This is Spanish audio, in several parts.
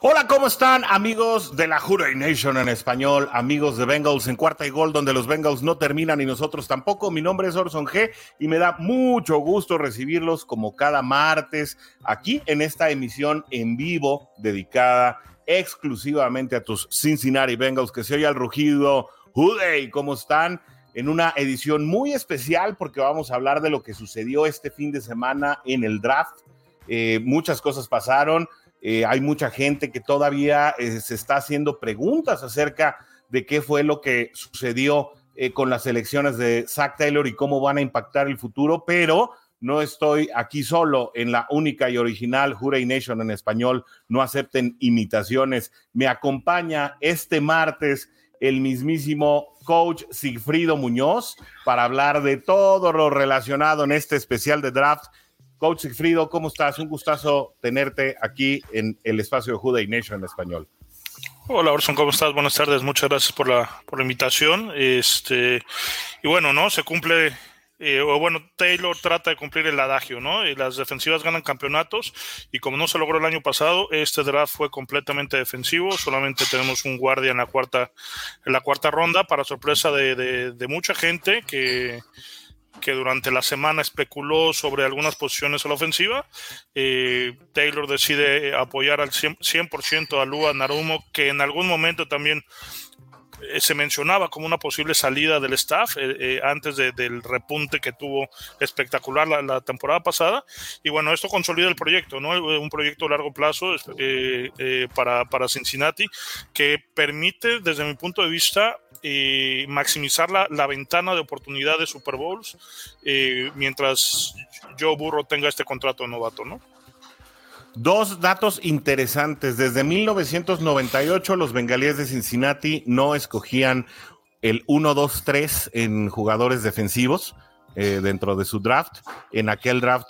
Hola, ¿cómo están amigos de la Houday Nation en español, amigos de Bengals en cuarta y gol, donde los Bengals no terminan y nosotros tampoco? Mi nombre es Orson G y me da mucho gusto recibirlos como cada martes aquí en esta emisión en vivo dedicada exclusivamente a tus Cincinnati Bengals, que se oye al rugido. Houday, ¿cómo están? En una edición muy especial porque vamos a hablar de lo que sucedió este fin de semana en el draft. Eh, muchas cosas pasaron eh, hay mucha gente que todavía eh, se está haciendo preguntas acerca de qué fue lo que sucedió eh, con las elecciones de Zach Taylor y cómo van a impactar el futuro, pero no estoy aquí solo en la única y original Juray Nation en español. No acepten imitaciones. Me acompaña este martes el mismísimo coach Sigfrido Muñoz para hablar de todo lo relacionado en este especial de draft Coach Sigfrido, ¿cómo estás? Un gustazo tenerte aquí en el espacio de Juday Nation en español. Hola Orson, ¿cómo estás? Buenas tardes, muchas gracias por la, por la invitación. Este, y bueno, ¿no? Se cumple, eh, o bueno, Taylor trata de cumplir el adagio, ¿no? Y las defensivas ganan campeonatos, y como no se logró el año pasado, este draft fue completamente defensivo, solamente tenemos un guardia en la cuarta, en la cuarta ronda, para sorpresa de, de mucha gente que que durante la semana especuló sobre algunas posiciones a la ofensiva. Eh, Taylor decide apoyar al 100%, a Lua Narumo, que en algún momento también se mencionaba como una posible salida del staff eh, antes del repunte que tuvo espectacular la, temporada pasada. Y bueno, esto consolida el proyecto, ¿no? Un proyecto a largo plazo para, para Cincinnati que permite, desde mi punto de vista, eh, maximizar la, la, ventana de oportunidad de Super Bowls eh, mientras Joe Burro tenga este contrato de novato, ¿no? Dos datos interesantes. Desde 1998 los bengalíes de Cincinnati no escogían el 1-2-3 en jugadores defensivos eh, dentro de su draft. En aquel draft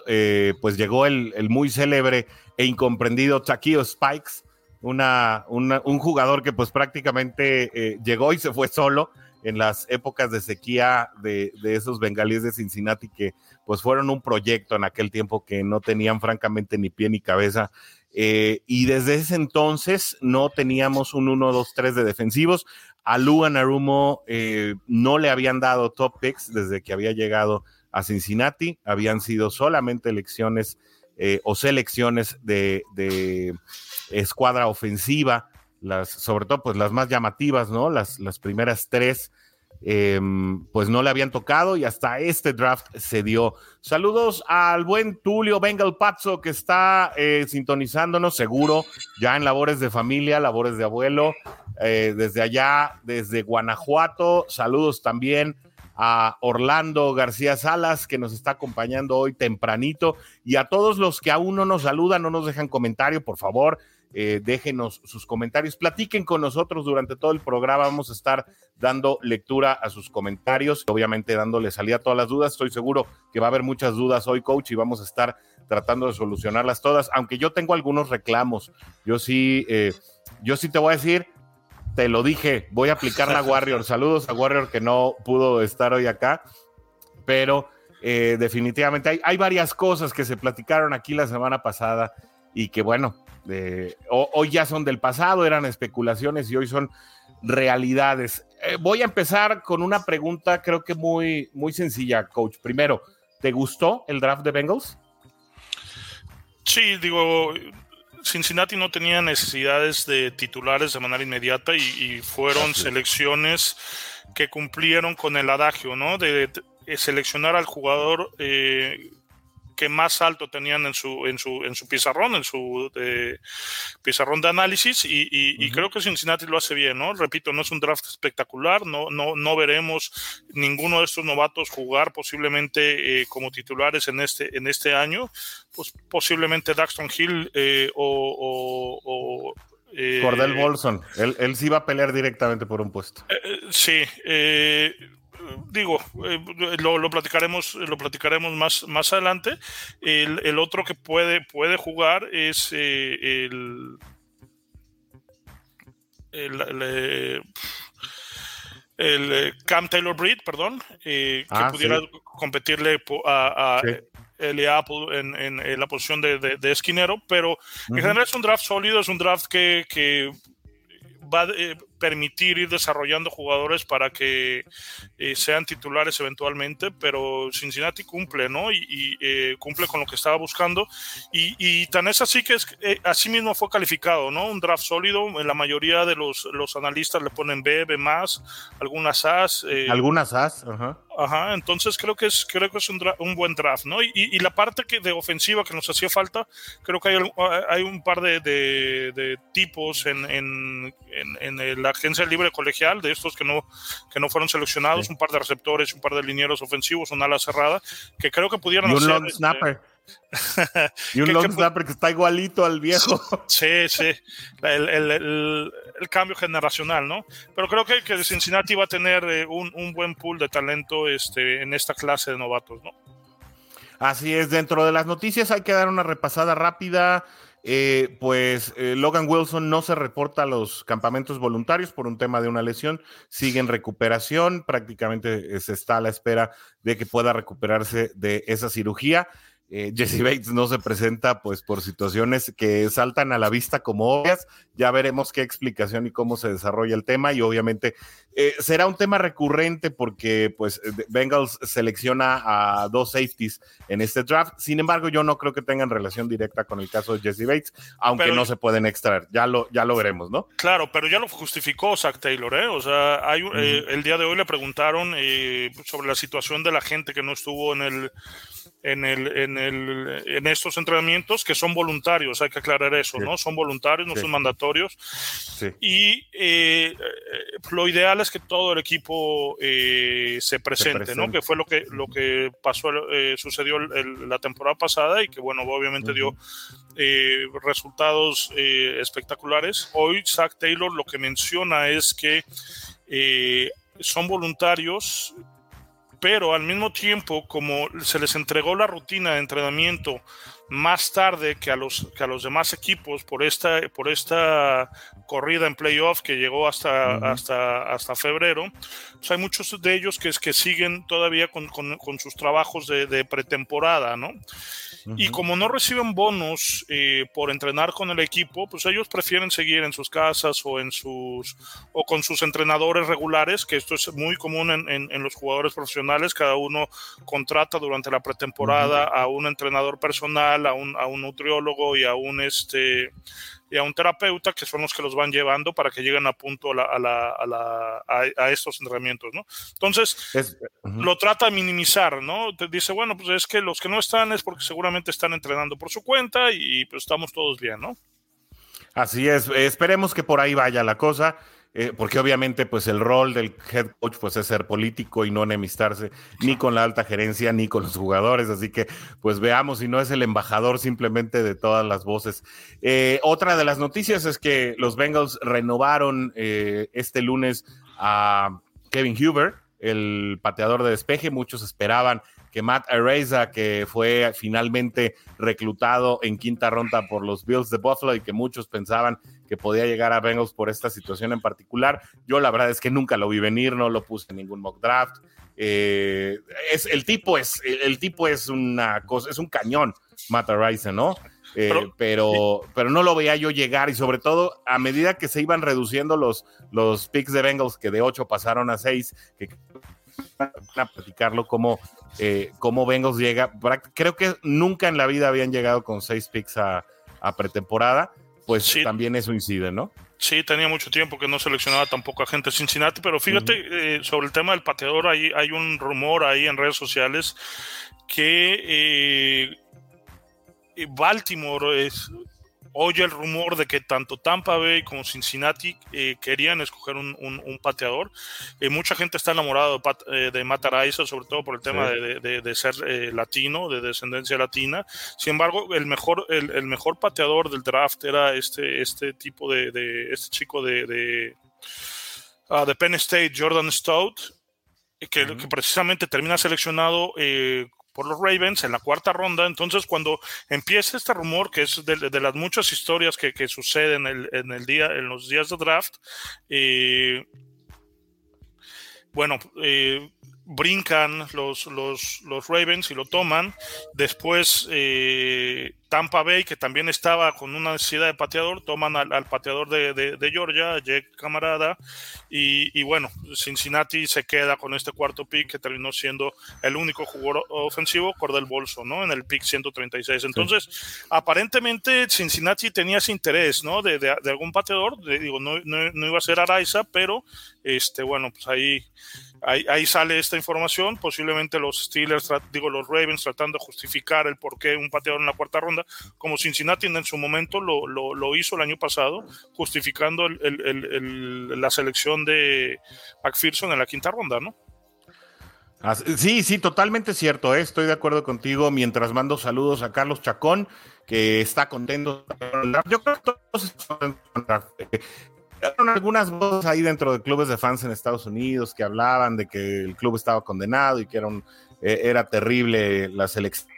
pues llegó el, el, muy célebre e incomprendido Taquio Spikes, una, un jugador que pues prácticamente eh, llegó y se fue solo en las épocas de sequía de, esos bengalíes de Cincinnati que pues fueron un proyecto en aquel tiempo que no tenían francamente ni pie ni cabeza. Eh, y desde ese entonces no teníamos un 1-2-3 de defensivos. A Luan Arumo eh, no le habían dado top picks desde que había llegado a Cincinnati. Habían sido solamente elecciones o selecciones de escuadra ofensiva, las, sobre todo pues las más llamativas, ¿no? Las, las primeras tres, em, pues no le habían tocado y hasta este draft se dio. Saludos al buen Tulio Bengal Pazzo que está eh, sintonizándonos seguro ya en labores de familia, labores de abuelo, eh, desde allá, desde Guanajuato. Saludos también a Orlando García Salas, que nos está acompañando hoy tempranito, y a todos los que aún no nos saludan, no nos dejan comentario, por favor, eh, déjenos sus comentarios, platiquen con nosotros. Durante todo el programa, vamos a estar dando lectura a sus comentarios, obviamente dándole salida a todas las dudas, estoy seguro que va a haber muchas dudas hoy, coach, y vamos a estar tratando de solucionarlas todas, aunque yo tengo algunos reclamos, yo sí, eh, yo sí te voy a decir, te lo dije, voy a aplicar la Warrior, saludos a Warrior que no pudo estar hoy acá, pero... Eh, definitivamente hay, hay varias cosas que se platicaron aquí la semana pasada y que bueno, hoy ya son del pasado, eran especulaciones y hoy son realidades. Eh, voy a empezar con una pregunta, creo que muy, muy sencilla, coach. Primero, ¿te gustó el draft de Bengals? Sí, digo, Cincinnati no tenía necesidades de titulares de manera inmediata y, fueron selecciones que cumplieron con el adagio, ¿no? De, seleccionar al jugador eh, que más alto tenían en su, en su, en su pizarrón, en su pizarrón de análisis, y, creo que Cincinnati lo hace bien, ¿no? Repito, no es un draft espectacular, no, no, no veremos ninguno de estos novatos jugar posiblemente eh, como titulares en este, en este año, pues posiblemente Daxton Hill eh, o, o, Cordell Bolson, él, él sí va a pelear directamente por un puesto. sí, digo, eh, lo, platicaremos, lo platicaremos más, más adelante. El, otro que puede, puede jugar es eh, el, el, eh, Cam Taylor Breed, perdón, que ah, pudiera competirle a, a Apple en, la posición de, esquinero, pero en general es un draft sólido, es un draft que, que va eh, permitir ir desarrollando jugadores para que eh, sean titulares eventualmente, pero Cincinnati cumple, ¿no? Y, eh, cumple con lo que estaba buscando. Y, tan es así que es, así mismo fue calificado, ¿no? Un draft sólido. La mayoría de los, los analistas le ponen B, B más, algunas As. algunas As, ajá. Ajá, entonces creo que es, creo que es un, un buen draft, ¿no? Y, y, la parte que de ofensiva que nos hacía falta, creo que hay, hay un par de, de, tipos en, en, en, la agencia libre colegial, de estos que no, que no fueron seleccionados, un par de receptores, un par de linieros ofensivos, una ala cerrada, que creo que pudieran y un Long este, snapper. y un long snapper que está igualito al viejo. Sí, sí. El, el, el, cambio generacional, ¿no? Pero creo que, que Cincinnati va a tener eh, un, un, buen pool de talento este, en esta clase de novatos, ¿no? Así es, dentro de las noticias hay que dar una repasada rápida. Eh, pues eh, Logan Wilson no se reporta a los campamentos voluntarios por un tema de una lesión, sigue en recuperación, prácticamente se está a la espera de que pueda recuperarse de esa cirugía. Eh, Jesse Bates no se presenta pues por situaciones que saltan a la vista como obvias. Ya veremos qué explicación y cómo se desarrolla el tema y obviamente eh, será un tema recurrente porque pues eh, Bengals selecciona a dos safeties en este draft. Sin embargo, yo no creo que tengan relación directa con el caso de Jesse Bates, aunque no se pueden extraer. Ya lo, ya lo veremos, ¿no? Claro, pero ya lo justificó Zach Taylor, ¿eh? O sea, hay, el día de hoy le preguntaron sobre la situación de la gente que no estuvo en el en, el, en, el, en estos entrenamientos que son voluntarios, hay que aclarar eso, ¿no? Son voluntarios, no son mandatorios. Y eh, lo ideal es que todo el equipo eh, se, presente, ¿no? Que fue lo que, lo que pasó, eh, sucedió la temporada pasada y que, bueno, obviamente dio resultados espectaculares. Hoy Zach Taylor lo que menciona es que son voluntarios pero al mismo tiempo, como se les entregó la rutina de entrenamiento más tarde que a los, que a los demás equipos por esta, por esta corrida en playoff que llegó hasta, hasta, hasta febrero, pues hay muchos de ellos que, es que siguen todavía con, con, con sus trabajos de, de pretemporada, ¿no? Y como no reciben bonos eh, por entrenar con el equipo, pues ellos prefieren seguir en sus casas o, en sus, o con sus entrenadores regulares, que esto es muy común en, en, los jugadores profesionales. Cada uno contrata durante la pretemporada a un entrenador personal, a un, a un nutriólogo y a un este y a un terapeuta que son los que los van llevando para que lleguen a punto a, la, a, la, a, estos entrenamientos, ¿no? Entonces, lo trata de minimizar, ¿no? Te dice, bueno, pues es que los que no están es porque seguramente están entrenando por su cuenta y pues estamos todos bien, ¿no? Así es, esperemos que por ahí vaya la cosa. Eh, porque obviamente pues el rol del head coach pues es ser político y no enemistarse ni con la alta gerencia ni con los jugadores, así que pues veamos si no es el embajador simplemente de todas las voces. Eh, otra de las noticias es que los Bengals renovaron eh, este lunes a Kevin Huber, el pateador de despeje, muchos esperaban que Matt Areza, que fue finalmente reclutado en quinta ronda por los Bills de Buffalo y que muchos pensaban que podía llegar a Bengals por esta situación en particular. Yo la verdad es que nunca lo vi venir, no lo puse en ningún mock draft. Eh, es, el tipo es, el tipo es una cosa, es un cañón, Matt Areza, ¿no? Eh, pero, pero, no lo veía yo llegar y sobre todo a medida que se iban reduciendo los, los picks de Bengals, que de 8 pasaron a 6, que a platicarlo cómo, eh, cómo Bengals llega. Creo que nunca en la vida habían llegado con seis picks a, pretemporada, pues también eso incide, ¿no? Sí, tenía mucho tiempo que no seleccionaba tampoco a gente de Cincinnati, pero fíjate, eh, sobre el tema del pateador, hay, hay un rumor ahí en redes sociales que eh, Baltimore es, oye el rumor de que tanto Tampa Bay como Cincinnati eh, querían escoger un, pateador. Eh, mucha gente está enamorada de, Pat, eh, sobre todo por el tema de, ser latino, de descendencia latina. Sin embargo, el mejor, el, mejor pateador del draft era este, este tipo de, este chico de, de, ah, Penn State, Jordan Stout, que, que precisamente termina seleccionado por los Ravens en la cuarta ronda. Entonces, cuando empieza este rumor, que es de, las muchas historias que, suceden en el, día, en los días de draft, eh, bueno, eh, brincan los, los, los, Ravens y lo toman. Después eh, Tampa Bay, que también estaba con una necesidad de pateador, toman al, pateador de, de, Georgia, Jake Camarada, y, bueno, Cincinnati se queda con este cuarto pick que terminó siendo el único jugador ofensivo, Cordell Bolso, ¿no? En el pick 136. Entonces, aparentemente Cincinnati tenía ese interés, ¿no? De, de, algún pateador, digo, no, no, no, iba a ser Araiza, pero, este, bueno, pues ahí, ahí, ahí, sale esta información, posiblemente los Steelers, digo, los Ravens tratando de justificar el por qué un pateador en la cuarta ronda, como Cincinnati en su momento lo, lo, hizo el año pasado, justificando la selección de McPherson en la quinta ronda, ¿no? Sí, sí, totalmente cierto. ¿eh? Estoy de acuerdo contigo. Mientras mando saludos a Carlos Chacón, que está contento. Yo creo que todos algunas voces ahí dentro de clubes de fans en Estados Unidos que hablaban de que el club estaba condenado y que era, eh, era terrible la selección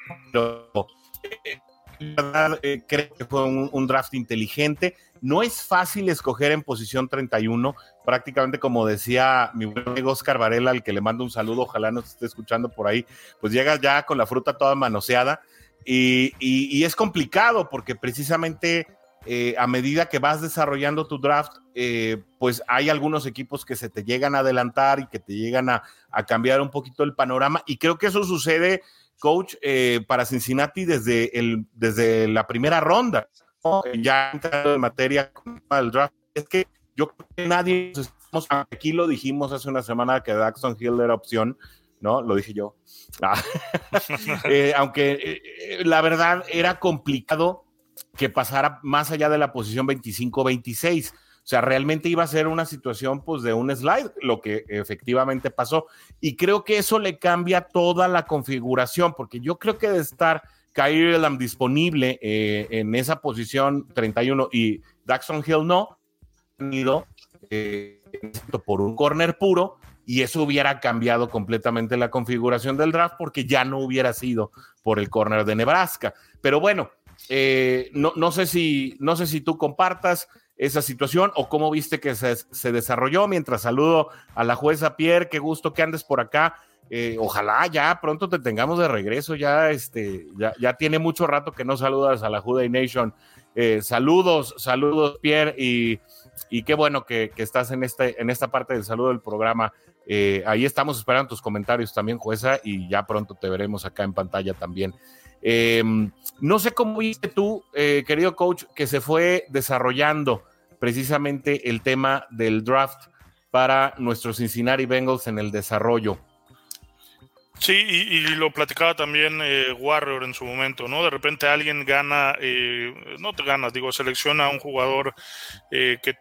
eh, creo que fue un, draft inteligente. No es fácil escoger en posición 31, prácticamente como decía mi buen amigo Oscar Varela, al que le mando un saludo, ojalá nos esté escuchando por ahí, pues llega ya con la fruta toda manoseada y, es complicado porque precisamente eh, a medida que vas desarrollando tu draft, eh, pues hay algunos equipos que se te llegan a adelantar y que te llegan a, a cambiar un poquito el panorama y creo que eso sucede coach eh, para Cincinnati desde, el, desde la primera ronda. Ya entrando en materia del draft, es que yo creo que nadie, aquí lo dijimos hace una semana que Daxon Hill era opción, ¿no? Lo dije yo. Ah. Eh, aunque eh, la verdad era complicado que pasara más allá de la posición 25-26 o sea, realmente iba a ser una situación pues de un slide, lo que efectivamente pasó. Y creo que eso le cambia toda la configuración, porque yo creo que de estar Kyrie Elam disponible eh, en esa posición 31 y Daxon Hill no, ido eh, por un corner puro y eso hubiera cambiado completamente la configuración del draft porque ya no hubiera sido por el corner de Nebraska. Pero bueno, eh, no, no, sé si, no sé si tú compartas esa situación o cómo viste que se, desarrolló. Mientras saludo a la jueza Pierre, qué gusto que andes por acá. Eh, ojalá ya pronto te tengamos de regreso. Ya, este, ya, tiene mucho rato que no saludas a la Juday Nation. Eh, saludos, saludos, Pierre, y, qué bueno que, estás en, este, en esta parte del saludo del programa. Eh, ahí estamos esperando tus comentarios también, jueza, y ya pronto te veremos acá en pantalla también. no sé cómo viste tú, querido coach, que se fue desarrollando precisamente el tema del draft para nuestros Cincinnati Bengals en el desarrollo. Sí, y, lo platicaba también eh, Warrior en su momento, ¿no? De repente alguien gana, eh, no te ganas, digo, selecciona a un jugador eh, que,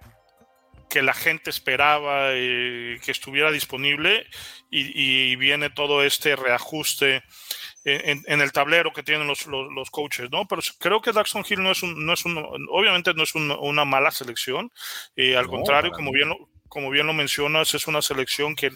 que la gente esperaba que estuviera disponible y, y, viene todo este reajuste en, el tablero que tienen los, los, coaches, ¿no? Pero creo que Daxon Hill no es un, no es un obviamente no es una mala selección, eh, al contrario, como bien, lo, como bien lo mencionas, es una selección que,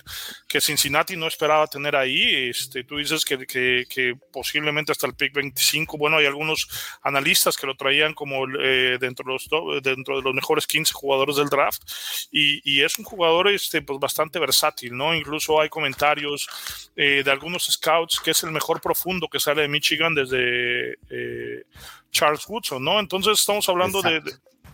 que Cincinnati no esperaba tener ahí. Este, tú dices que, que, posiblemente hasta el pick 25, bueno, hay algunos analistas que lo traían como eh, dentro, de los, dentro de los mejores 15 jugadores del draft. Y, y es un jugador este, pues, bastante versátil, ¿no? Incluso hay comentarios eh, de algunos scouts que es el mejor profundo que sale de Michigan desde eh, Charles Woodson, ¿no? Entonces estamos hablando de,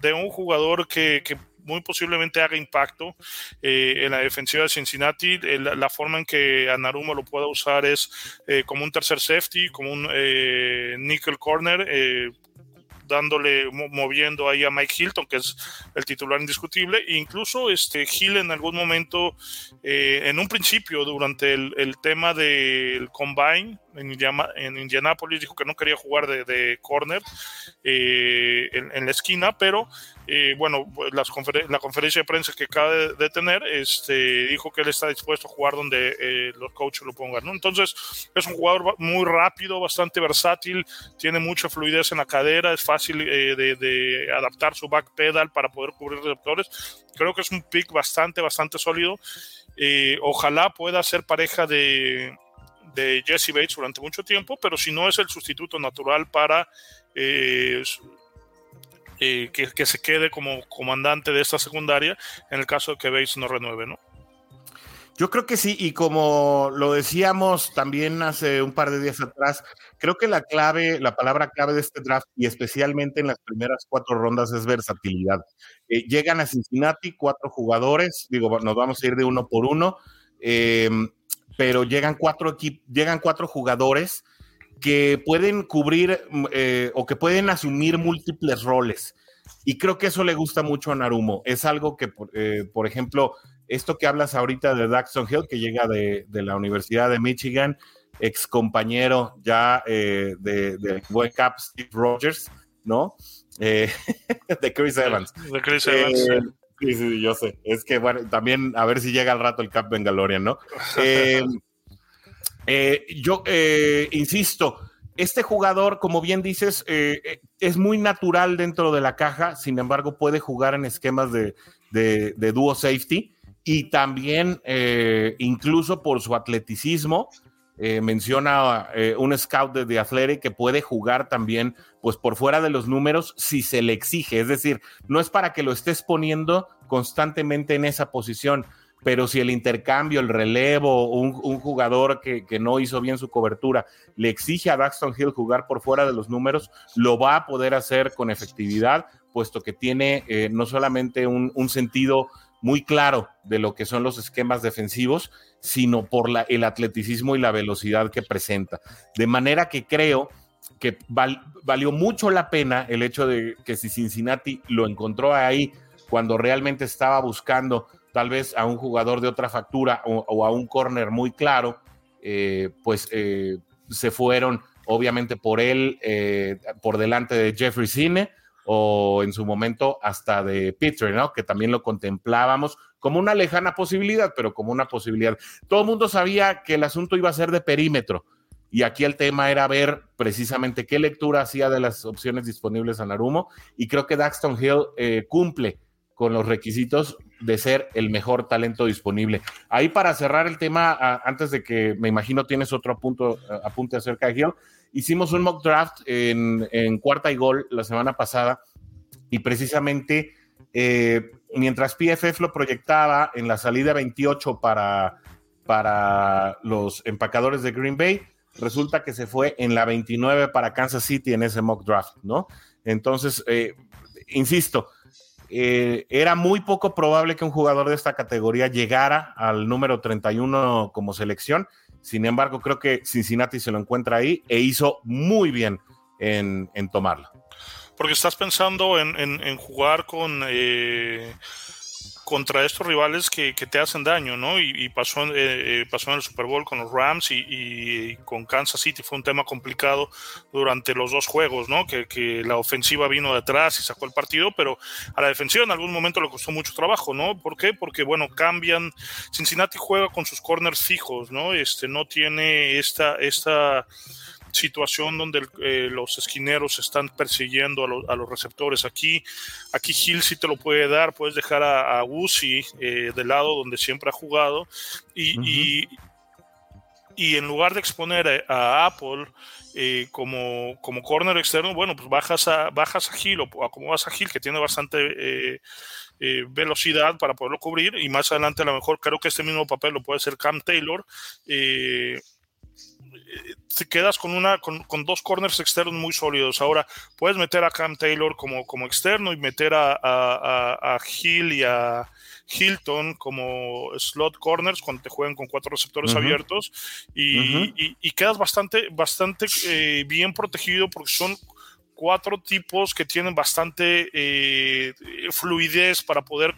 de, un jugador que, que muy posiblemente haga impacto eh, en la defensiva de Cincinnati. la, forma en que Anaruma lo pueda usar es eh, como un tercer safety, como un eh, nickel corner, dándole, moviendo ahí a Mike Hilton, que es el titular indiscutible, e incluso este Hill en algún momento, en un principio, durante el, tema del combine, en, en Indianapolis, dijo que no quería jugar de, corner eh, en, la esquina, pero eh, bueno, pues, las la conferencia de prensa que acaba de, tener, este, dijo que él está dispuesto a jugar donde eh, los coaches lo pongan. ¿no? Entonces, es un jugador muy rápido, bastante versátil, tiene mucha fluidez en la cadera, es fácil de, de, adaptar su back pedal para poder cubrir receptores. Creo que es un pick bastante, bastante sólido. ojalá pueda ser pareja de de Jesse Bates durante mucho tiempo, pero si no es el sustituto natural para eh, eh, que, se quede como comandante de esta secundaria en el caso de que Bates no renueve, ¿no? Yo creo que sí, y como lo decíamos también hace un par de días atrás, creo que la clave, la palabra clave de este draft, y especialmente en las primeras cuatro rondas, es versatilidad. Eh, llegan a Cincinnati cuatro jugadores, digo, nos vamos a ir de uno por uno pero llegan cuatro, llegan cuatro jugadores que pueden cubrir mm, eh, o que pueden asumir múltiples roles. Y creo que eso le gusta mucho a Narumo. Es algo que, eh, por ejemplo, esto que hablas ahorita de Daxton Hill, que llega de, la Universidad de Michigan, ex compañero ya eh, de, de buen cap Steve Rogers, ¿no? de Chris Evans. De Chris Evans. Sí, sí, yo sé. Es que, bueno, también a ver si llega al rato el Cap Bengalorian, ¿no? Eh, eh, yo eh, insisto, este jugador, como bien dices, es muy natural dentro de la caja, sin embargo, puede jugar en esquemas de, de, de dúo safety y también, incluso por su atleticismo, eh, menciona eh, un scout de, de Athletic que puede jugar también, pues por fuera de los números, si se le exige. Es decir, no es para que lo estés poniendo constantemente en esa posición, pero si el intercambio, el relevo, un, jugador que, no hizo bien su cobertura le exige a Daxton Hill jugar por fuera de los números, lo va a poder hacer con efectividad, puesto que tiene eh, no solamente un, un sentido muy claro de lo que son los esquemas defensivos, sino por la, el atleticismo y la velocidad que presenta. De manera que creo que valió mucho la pena el hecho de que si Cincinnati lo encontró ahí cuando realmente estaba buscando tal vez a un jugador de otra factura o, a un corner muy claro, eh, pues eh, se fueron obviamente por él, eh, por delante de Jeffrey Cine, o en su momento hasta de Peter, ¿no? Que también lo contemplábamos como una lejana posibilidad, pero como una posibilidad. Todo el mundo sabía que el asunto iba a ser de perímetro. Y aquí el tema era ver precisamente qué lectura hacía de las opciones disponibles a Narumo. Y creo que Daxton Hill eh, cumple con los requisitos de ser el mejor talento disponible. Ahí para cerrar el tema, antes de que me imagino tienes otro apunto, apunte acerca de Hill, hicimos un mock draft en, cuarta y gol la semana pasada y precisamente eh, mientras PFF lo proyectaba en la salida 28 para, para los empacadores de Green Bay, resulta que se fue en la 29 para Kansas City en ese mock draft, ¿no? Entonces, eh, insisto, eh, era muy poco probable que un jugador de esta categoría llegara al número 31 como selección sin embargo, creo que Cincinnati se lo encuentra ahí e hizo muy bien en, en tomarla. Porque estás pensando en, jugar con eh, contra estos rivales que, te hacen daño, ¿no? Y, pasó, eh, eh, pasó en el Super Bowl con los Rams y, con Kansas City fue un tema complicado durante los dos juegos, ¿no? Que, la ofensiva vino de atrás y sacó el partido, pero a la defensiva en algún momento le costó mucho trabajo, ¿no? ¿Por qué? Porque, bueno, cambian. Cincinnati juega con sus corners fijos, ¿no? Este no tiene esta, esta situación donde eh, los esquineros están persiguiendo a, los receptores. Aquí, aquí Hill sí te lo puede dar, puedes dejar a, a Uzi eh, del lado donde siempre ha jugado. Y, y, en lugar de exponer a, Apple eh, como, como corner externo, bueno, pues bajas a, bajas a Hill o acomodas a Hill que tiene bastante... velocidad para poderlo cubrir. Y más adelante a lo mejor creo que este mismo papel lo puede hacer Cam Taylor te quedas con una con, dos corners externos muy sólidos. Ahora puedes meter a Cam Taylor como, como externo y meter a, a, a Hill y a Hilton como slot corners cuando te juegan con cuatro receptores abiertos. Y, y, quedas bastante, bastante eh, bien protegido porque son cuatro tipos que tienen bastante eh, fluidez para poder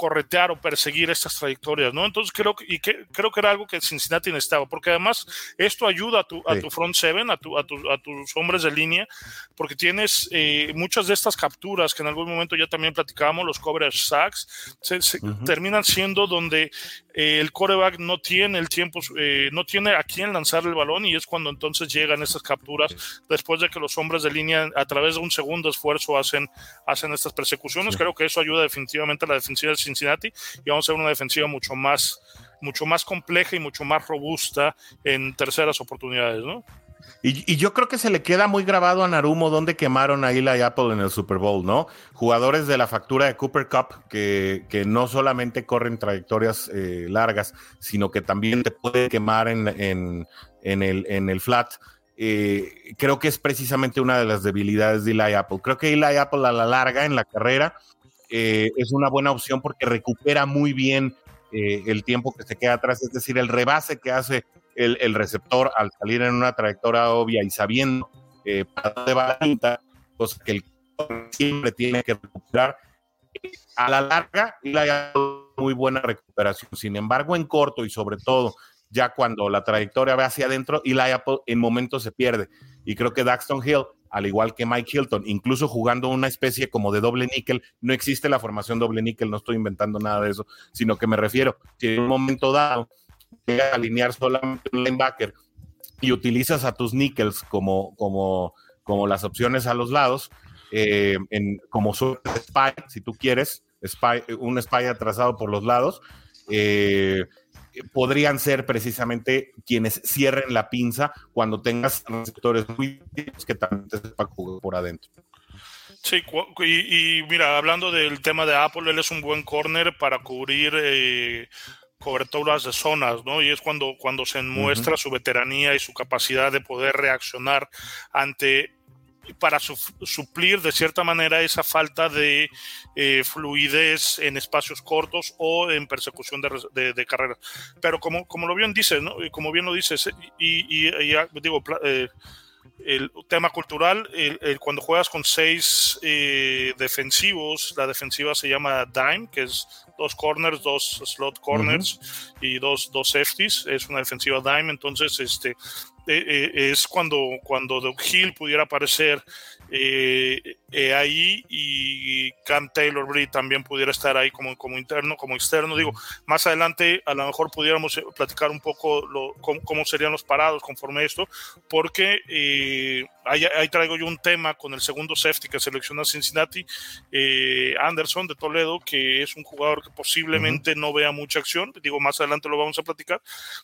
corretear o perseguir estas trayectorias, ¿no? Entonces creo que, y que, creo que era algo que Cincinnati necesitaba, porque además esto ayuda a tu, a tu front seven, a, tu, a, a, tus hombres de línea, porque tienes eh, muchas de estas capturas que en algún momento ya también platicábamos, los coverage sacks, se, terminan siendo donde eh, el coreback no tiene el tiempo, eh, no tiene a quién lanzar el balón y es cuando entonces llegan estas capturas después de que los hombres de línea a través de un segundo esfuerzo hacen, hacen estas persecuciones. Creo que eso ayuda definitivamente a la defensiva de Cincinnati y vamos a ver una defensiva mucho más, mucho más compleja y mucho más robusta en terceras oportunidades, ¿no? Y, yo creo que se le queda muy grabado a Narumo donde quemaron a Eli Apple en el Super Bowl, ¿no? Jugadores de la factura de Cooper Cup que, que no solamente corren trayectorias eh, largas, sino que también te pueden quemar en, en, en, el, en el flat. Eh, creo que es precisamente una de las debilidades de Eli Apple. Creo que Eli Apple a la larga en la carrera eh, es una buena opción porque recupera muy bien el tiempo que se queda atrás, es decir, el rebase que hace el, receptor al salir en una trayectoria obvia y sabiendo eh, para dónde va la cosa que el siempre tiene que recuperar. A la larga, la muy buena recuperación. Sin embargo, en corto y sobre todo ya cuando la trayectoria va hacia adentro, y la en momentos se pierde. Y creo que Daxton Hill, al igual que Mike Hilton, incluso jugando una especie como de doble níquel, no existe la formación doble níquel, no estoy inventando nada de eso, sino que me refiero, si en un momento dado a alinear solamente un linebacker y utilizas a tus nickels como, como, como las opciones a los lados, eh, en, como spy, si tú quieres, spy, un spy atrasado por los lados, eh, podrían ser precisamente quienes cierren la pinza cuando tengas receptores muy que también te sepan jugar por adentro. Sí, y, mira, hablando del tema de Apple, él es un buen corner para cubrir eh, coberturas de zonas, ¿no? Y es cuando, cuando se muestra su veteranía y su capacidad de poder reaccionar ante para suplir de cierta manera esa falta de eh, fluidez en espacios cortos o en persecución de, de, carreras. Pero como, como lo bien dices, ¿no? Como bien lo dices, y, y, digo, eh, el tema cultural, el, cuando juegas con seis eh, defensivos, la defensiva se llama dime, que es dos corners, dos slot corners y dos, dos safeties, es una defensiva dime, entonces este, eh, eh, es cuando, cuando Doug Hill pudiera aparecer eh, eh, ahí y Cam Taylor Breed también pudiera estar ahí como, como interno, como externo. Digo, más adelante a lo mejor pudiéramos eh, platicar un poco lo, cómo, serían los parados conforme a esto, porque ahí, traigo yo un tema con el segundo safety que selecciona Cincinnati, Anderson de Toledo, que es un jugador que posiblemente no vea mucha acción. Digo, más adelante lo vamos a platicar,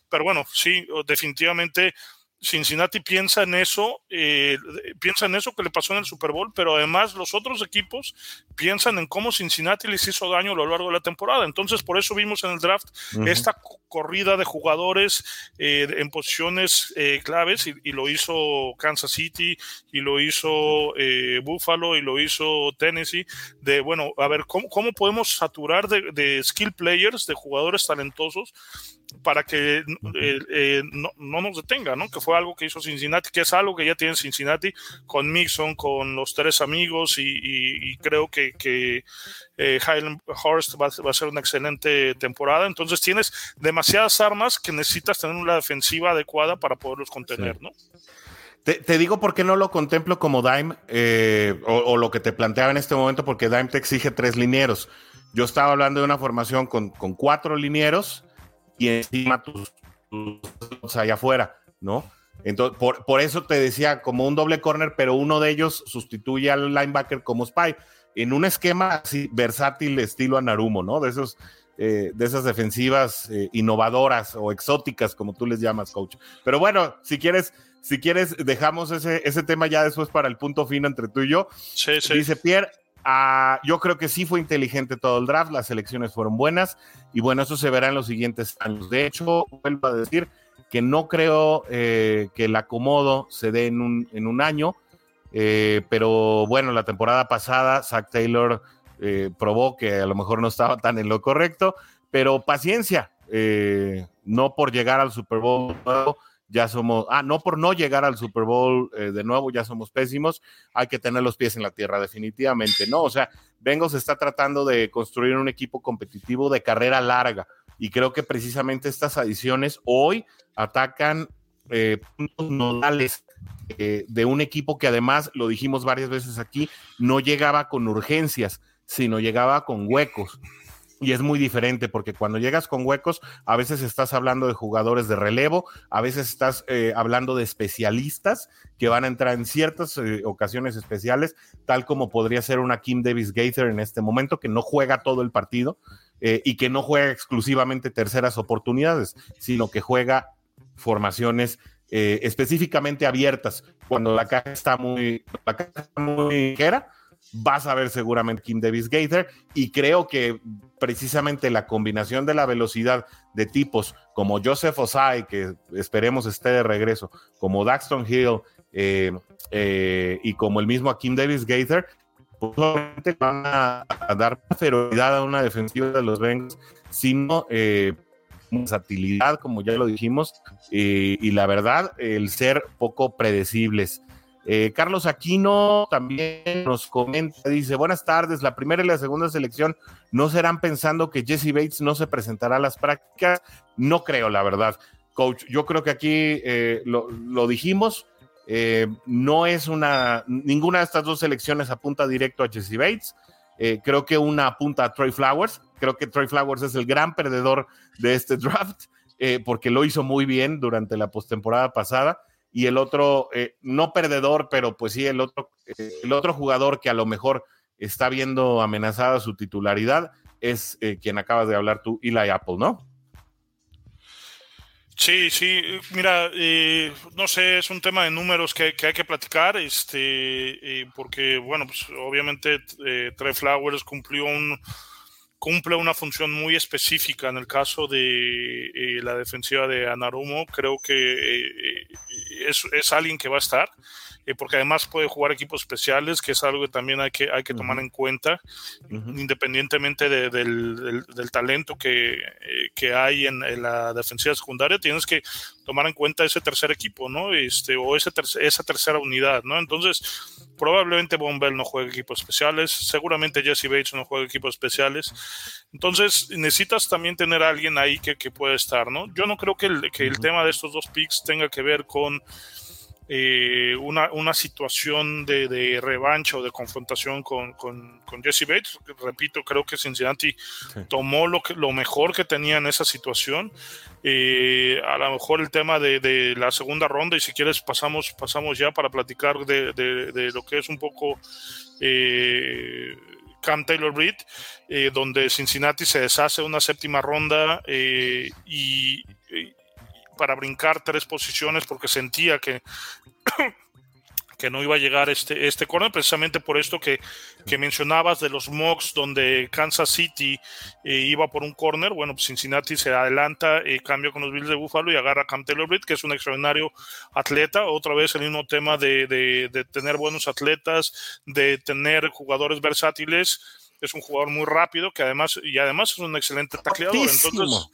pero bueno, sí, definitivamente Cincinnati piensa en eso, eh, piensa en eso que le pasó en el Super Bowl, pero además los otros equipos piensan en cómo Cincinnati les hizo daño a lo largo de la temporada. Entonces, por eso vimos en el draft esta corrida de jugadores eh, en posiciones eh, claves, y, lo hizo Kansas City, y lo hizo Buffalo, y lo hizo Tennessee, de, bueno, a ver, ¿cómo, cómo podemos saturar de, de skill players, de jugadores talentosos? para que eh, eh, no, nos detenga, ¿no? Que fue algo que hizo Cincinnati, que es algo que ya tiene Cincinnati con Mixon, con los tres amigos y, creo que, que eh, Highland Horst va, a ser una excelente temporada. Entonces tienes demasiadas armas que necesitas tener una defensiva adecuada para poderlos contener, ¿no? Te, digo por qué no lo contemplo como Dime o, lo que te planteaba en este momento, porque Dime te exige tres linieros. Yo estaba hablando de una formación con, con cuatro linieros y encima tus, tus allá afuera, ¿no? Entonces, por, por, eso te decía como un doble corner, pero uno de ellos sustituye al linebacker como spy en un esquema así versátil estilo a Narumo, ¿no? De esos eh, de esas defensivas eh, innovadoras o exóticas, como tú les llamas, coach. Pero bueno, si quieres, si quieres, dejamos ese, ese tema ya después para el punto fino entre tú y yo. Sí, sí. Dice Pierre, Ah, yo creo que sí fue inteligente todo el draft, las elecciones fueron buenas y bueno, eso se verá en los siguientes años. De hecho, vuelvo a decir que no creo eh, que el acomodo se dé en un, en un año, eh, pero bueno, la temporada pasada Zach Taylor eh, probó que a lo mejor no estaba tan en lo correcto, pero paciencia, no por llegar al Super Bowl ya somos, ah, no por no llegar al Super Bowl de nuevo, ya somos pésimos, hay que tener los pies en la tierra, definitivamente, ¿no? O sea, Bengals está tratando de construir un equipo competitivo de carrera larga y creo que precisamente estas adiciones hoy atacan eh, puntos nodales eh, de un equipo que además, lo dijimos varias veces aquí, no llegaba con urgencias, sino llegaba con huecos. Y es muy diferente porque cuando llegas con huecos, a veces estás hablando de jugadores de relevo, a veces estás eh, hablando de especialistas que van a entrar en ciertas ocasiones especiales, tal como podría ser una Kim Davis Gaither en este momento, que no juega todo el partido eh, y que no juega exclusivamente terceras oportunidades, sino que juega formaciones específicamente abiertas. Cuando la caja está muy, la caja muy ligera, vas a ver seguramente Kim Davis Gaither y creo que precisamente la combinación de la velocidad de tipos como Joseph Osai, que esperemos esté de regreso, como Daxton Hill eh, eh, y como el mismo Kim Davis Gaither, pues van a, dar ferocidad a una defensiva de los Bengals, sino eh, versatilidad, como ya lo dijimos, y la verdad, el ser poco predecibles. Eh, Carlos Aquino también nos comenta, dice, buenas tardes, la primera y la segunda selección no serán pensando que Jesse Bates no se presentará a las prácticas. No creo, la verdad. Coach, yo creo que aquí eh, lo, dijimos, eh, no es una, ninguna de estas dos selecciones apunta directo a Jesse Bates. creo que una apunta a Troy Flowers. Creo que Troy Flowers es el gran perdedor de este draft porque lo hizo muy bien durante la postemporada pasada y el otro, eh, no perdedor, pero pues sí, el otro, eh, el otro jugador que a lo mejor está viendo amenazada su titularidad es eh, quien acabas de hablar tú, Eli Apple, ¿no? Sí, sí, mira, no sé, es un tema de números que, hay que platicar, este, porque, bueno, pues obviamente Trey Flowers cumplió un, cumple una función muy específica en el caso de eh, la defensiva de Anarumo. Creo que eh, es, alguien que va a estar, eh, porque además puede jugar equipos especiales, que es algo que también hay que, hay que tomar en cuenta, independientemente del, del, talento que, que hay en, la defensiva secundaria, tienes que tomar en cuenta ese tercer equipo, ¿no? Este, o ese esa tercera unidad, ¿no? Entonces, probablemente Bombell no juegue equipos especiales, seguramente Jesse Bates no juegue equipos especiales. Entonces, necesitas también tener a alguien ahí que, que pueda estar, ¿no? Yo no creo que el, que el tema de estos dos picks tenga que ver con eh, una, una, situación de, de, revancha o de confrontación con, con, con, Jesse Bates. Repito, creo que Cincinnati tomó lo, que, lo mejor que tenía en esa situación. Eh, a lo mejor el tema de, de, la segunda ronda, y si quieres pasamos, pasamos ya para platicar de, de lo que es un poco... Eh, Cam Taylor Reed, eh, donde Cincinnati se deshace una séptima ronda y, para brincar tres posiciones porque sentía que, que no iba a llegar este, este corner, precisamente por esto que, que mencionabas de los mocks donde Kansas City eh, iba por un corner. Bueno, pues Cincinnati se adelanta, y cambia con los Bills de Buffalo y agarra a Cam Taylor Britt, que es un extraordinario atleta. Otra vez el mismo tema de, de, tener buenos atletas, de tener jugadores versátiles. Es un jugador muy rápido que además, y además es un excelente tacleador. Entonces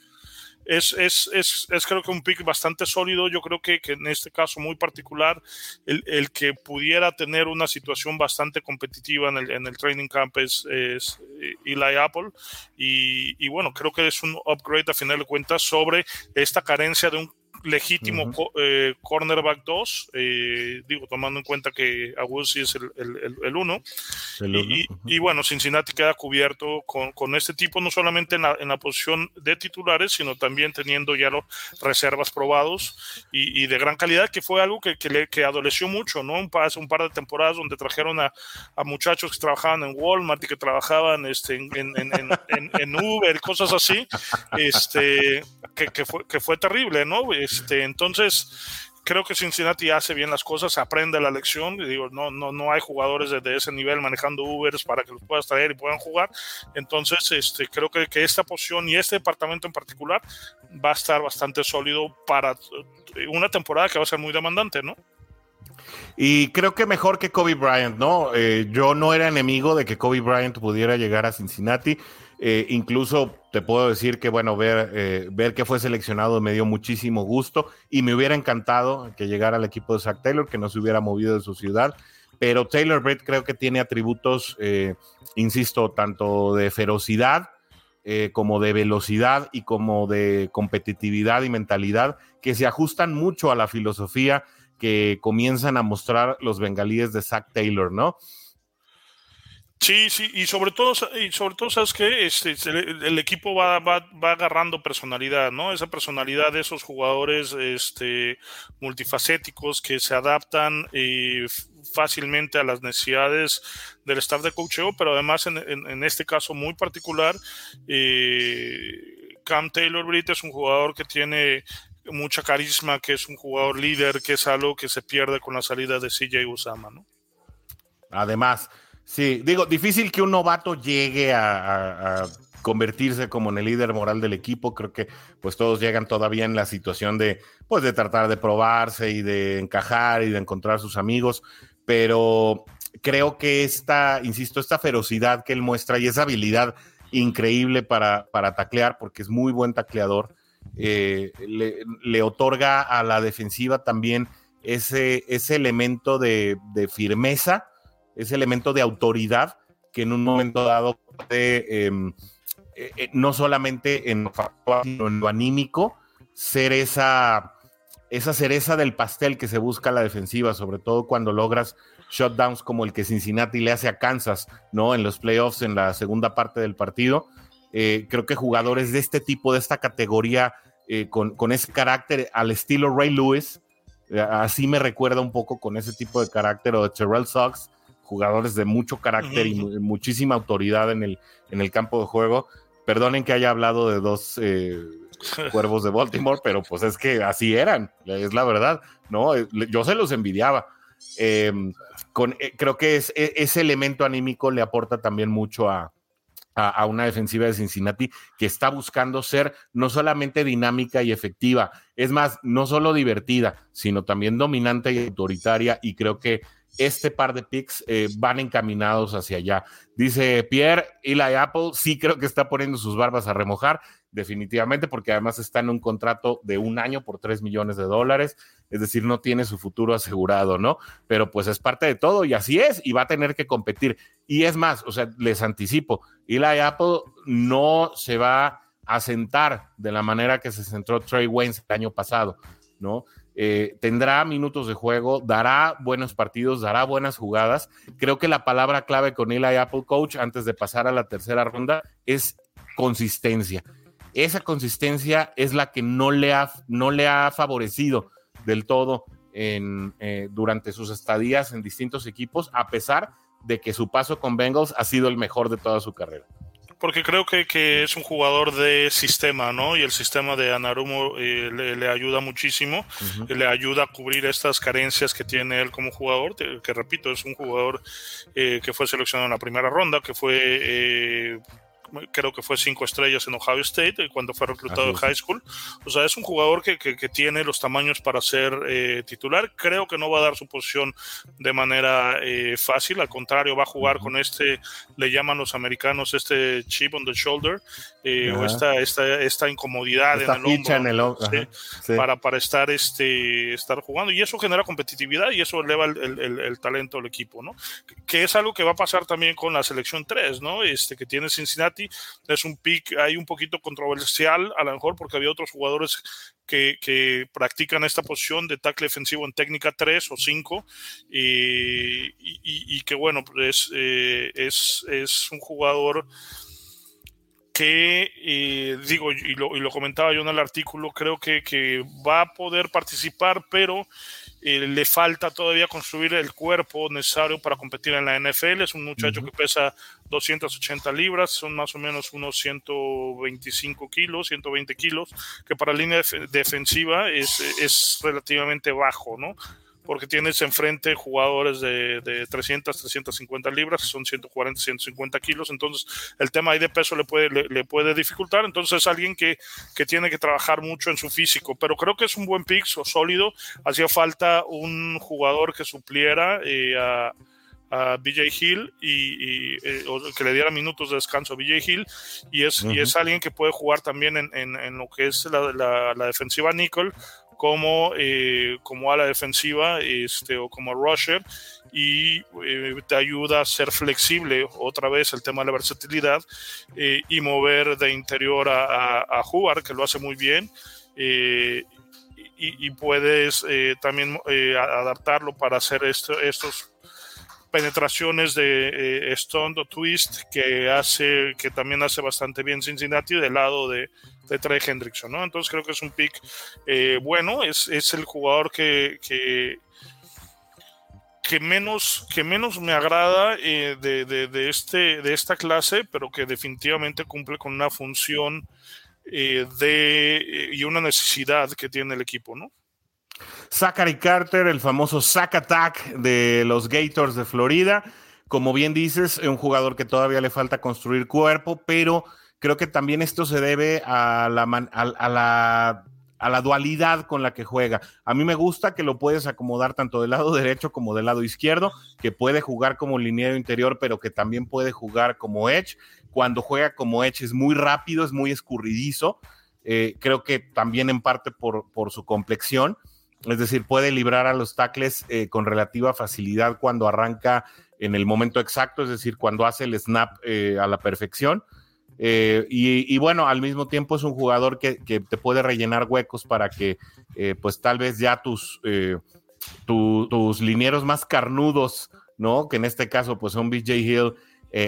es, es, es, es, creo que un pick bastante sólido. Yo creo que, que en este caso muy particular, el, el, que pudiera tener una situación bastante competitiva en el, en el training camp es, es Eli Apple. Y, y, bueno, creo que es un upgrade a final de cuentas sobre esta carencia de un legítimo eh, cornerback 2, eh, digo, tomando en cuenta que Agusi es el 1. El, y, y, bueno, Cincinnati queda cubierto con, con, este tipo, no solamente en la, en la, posición de titulares, sino también teniendo ya los reservas probados y, y de gran calidad, que fue algo que, que, le, que adoleció mucho, ¿no? Un par, un par de temporadas donde trajeron a, a, muchachos que trabajaban en Walmart y que trabajaban este, en, en, en Uber, cosas así, este, que, que, fue, que fue terrible, ¿no? Este, entonces, creo que Cincinnati hace bien las cosas, aprende la lección. Digo, no, no, no hay jugadores de, ese nivel manejando Ubers para que los puedas traer y puedan jugar. Entonces, este, creo que, que, esta posición y este departamento en particular va a estar bastante sólido para una temporada que va a ser muy demandante, ¿no? Y creo que mejor que Kobe Bryant, ¿no? Eh, yo no era enemigo de que Kobe Bryant pudiera llegar a Cincinnati. Eh, incluso te puedo decir que, bueno, ver, eh, ver que fue seleccionado me dio muchísimo gusto y me hubiera encantado que llegara al equipo de Zach Taylor, que no se hubiera movido de su ciudad. Pero Taylor Britt creo que tiene atributos, eh, insisto, tanto de ferocidad como de velocidad y como de competitividad y mentalidad que se ajustan mucho a la filosofía que comienzan a mostrar los bengalíes de Zach Taylor, ¿no? Sí, sí, y sobre todo, y sobre todo ¿sabes qué? Este, el, equipo va, va, va, agarrando personalidad, ¿no? Esa personalidad de esos jugadores este, multifacéticos que se adaptan eh, fácilmente a las necesidades del staff de coacheo, pero además en, en, este caso muy particular, eh, Cam Taylor Britt es un jugador que tiene mucha carisma, que es un jugador líder, que es algo que se pierde con la salida de CJ Usama, ¿no? Además, Sí, digo, difícil que un novato llegue a, convertirse como en el líder moral del equipo. Creo que pues todos llegan todavía en la situación de pues de tratar de probarse y de encajar y de encontrar sus amigos, pero creo que esta, insisto, esta ferocidad que él muestra y esa habilidad increíble para, para taclear, porque es muy buen tacleador, eh, le, otorga a la defensiva también ese, ese elemento de, de firmeza ese elemento de autoridad que en un momento dado puede, em, eh, eh, no solamente en lo anímico, ser esa, esa cereza del pastel que se busca a la defensiva, sobre todo cuando logras shutdowns como el que Cincinnati le hace a Kansas, ¿no? En los playoffs, en la segunda parte del partido. Eh, creo que jugadores de este tipo, de esta categoría, con, con, ese carácter al estilo Ray Lewis, así me recuerda un poco con ese tipo de carácter, o de Terrell Sox, jugadores de mucho carácter y muchísima autoridad en el, en el campo de juego. Perdonen que haya hablado de dos eh, cuervos de Baltimore, pero pues es que así eran, es la verdad, ¿no? Yo se los envidiaba. Em, con, eh, creo que es, e, ese elemento anímico le aporta también mucho a, a, una defensiva de Cincinnati que está buscando ser no solamente dinámica y efectiva, es más, no solo divertida, sino también dominante y autoritaria y creo que este par de picks eh, van encaminados hacia allá. Dice Pierre, Eli Apple sí creo que está poniendo sus barbas a remojar, definitivamente, porque además está en un contrato de un año por 3 millones de dólares, es decir, no tiene su futuro asegurado, ¿no? Pero pues es parte de todo y así es, y va a tener que competir. Y es más, o sea, les anticipo, Eli Apple no se va a sentar de la manera que se centró Trey Waynes el año pasado, ¿no? Eh, tendrá minutos de juego, dará buenos partidos, dará buenas jugadas. Creo que la palabra clave con Eli Apple Coach antes de pasar a la tercera ronda es consistencia. Esa consistencia es la que no le ha, no le ha favorecido del todo eh, durante sus estadías en distintos equipos, a pesar de que su paso con Bengals ha sido el mejor de toda su carrera porque creo que, que, es un jugador de sistema, ¿no? Y el sistema de Anarumo eh, le, ayuda muchísimo, le ayuda a cubrir estas carencias que tiene él como jugador, que, repito, es un jugador eh, que fue seleccionado en la primera ronda, que fue eh, creo que fue cinco estrellas en Ohio State cuando fue reclutado en high school. O sea, es un jugador que, que, tiene los tamaños para ser eh, titular. Creo que no va a dar su posición de manera eh, fácil, al contrario, va a jugar con este, le llaman los americanos, este chip on the shoulder, eh, o esta, esta, esta incomodidad en el hombro, Para, para estar, este, estar jugando. Y eso genera competitividad y eso eleva el, el, el, talento del equipo, ¿no? Que es algo que va a pasar también con la selección 3, ¿no? Este, que tiene Cincinnati es un pick ahí un poquito controversial, a lo mejor porque había otros jugadores que, practican esta posición de tackle defensivo en técnica 3 o 5 y, que bueno, pues eh, es, es un jugador que, eh, digo, y lo, comentaba yo en el artículo, creo que va a poder participar, pero eh, le falta todavía construir el cuerpo necesario para competir en la NFL. Es un muchacho que pesa 280 libras, son más o menos unos 125 kilos, 120 kilos, que para la línea defensiva es, es relativamente bajo, ¿no? Porque tienes enfrente jugadores de, de 300, 350 libras, son 140, 150 kilos, entonces el tema ahí de peso le puede, le, puede dificultar, entonces es alguien que, que, tiene que trabajar mucho en su físico, pero creo que es un buen pick, sólido, hacía falta un jugador que supliera eh, a a BJ Hill y, eh, que le diera minutos de descanso a BJ Hill. Y es, y es alguien que puede jugar también en, en, lo que es la, la, defensiva nickel como, eh, como a la defensiva este, o como rusher y eh, te ayuda a ser flexible, otra vez el tema de la versatilidad y mover de interior a, a, que lo hace muy bien. Y, y, puedes también adaptarlo para hacer esto, estos penetraciones de eh, Stone o Twist que hace que también hace bastante bien Cincinnati del lado de, de Trey Hendrickson, ¿no? Entonces creo que es un pick eh, bueno, es, es, el jugador que, que, que, menos, que menos me agrada eh, de, de, de, este, de esta clase, pero que definitivamente cumple con una función de, y una necesidad que tiene el equipo, ¿no? Zachary Carter, el famoso Zack Attack de los Gators de Florida. Como bien dices, es un jugador que todavía le falta construir cuerpo, pero creo que también esto se debe a la, a, la, a la dualidad con la que juega. A mí me gusta que lo puedes acomodar tanto del lado derecho como del lado izquierdo, que puede jugar como liniero interior, pero que también puede jugar como edge. Cuando juega como edge es muy rápido, es muy escurridizo. Eh, creo que también en parte por, por su complexión es decir, puede librar a los tackles eh, con relativa facilidad cuando arranca en el momento exacto, es decir, cuando hace el snap eh, a la perfección. Eh, y, bueno, al mismo tiempo es un jugador que, te puede rellenar huecos para que, pues tal vez ya tus, tus linieros más carnudos, ¿no? Que en este caso, pues son BJ Hill,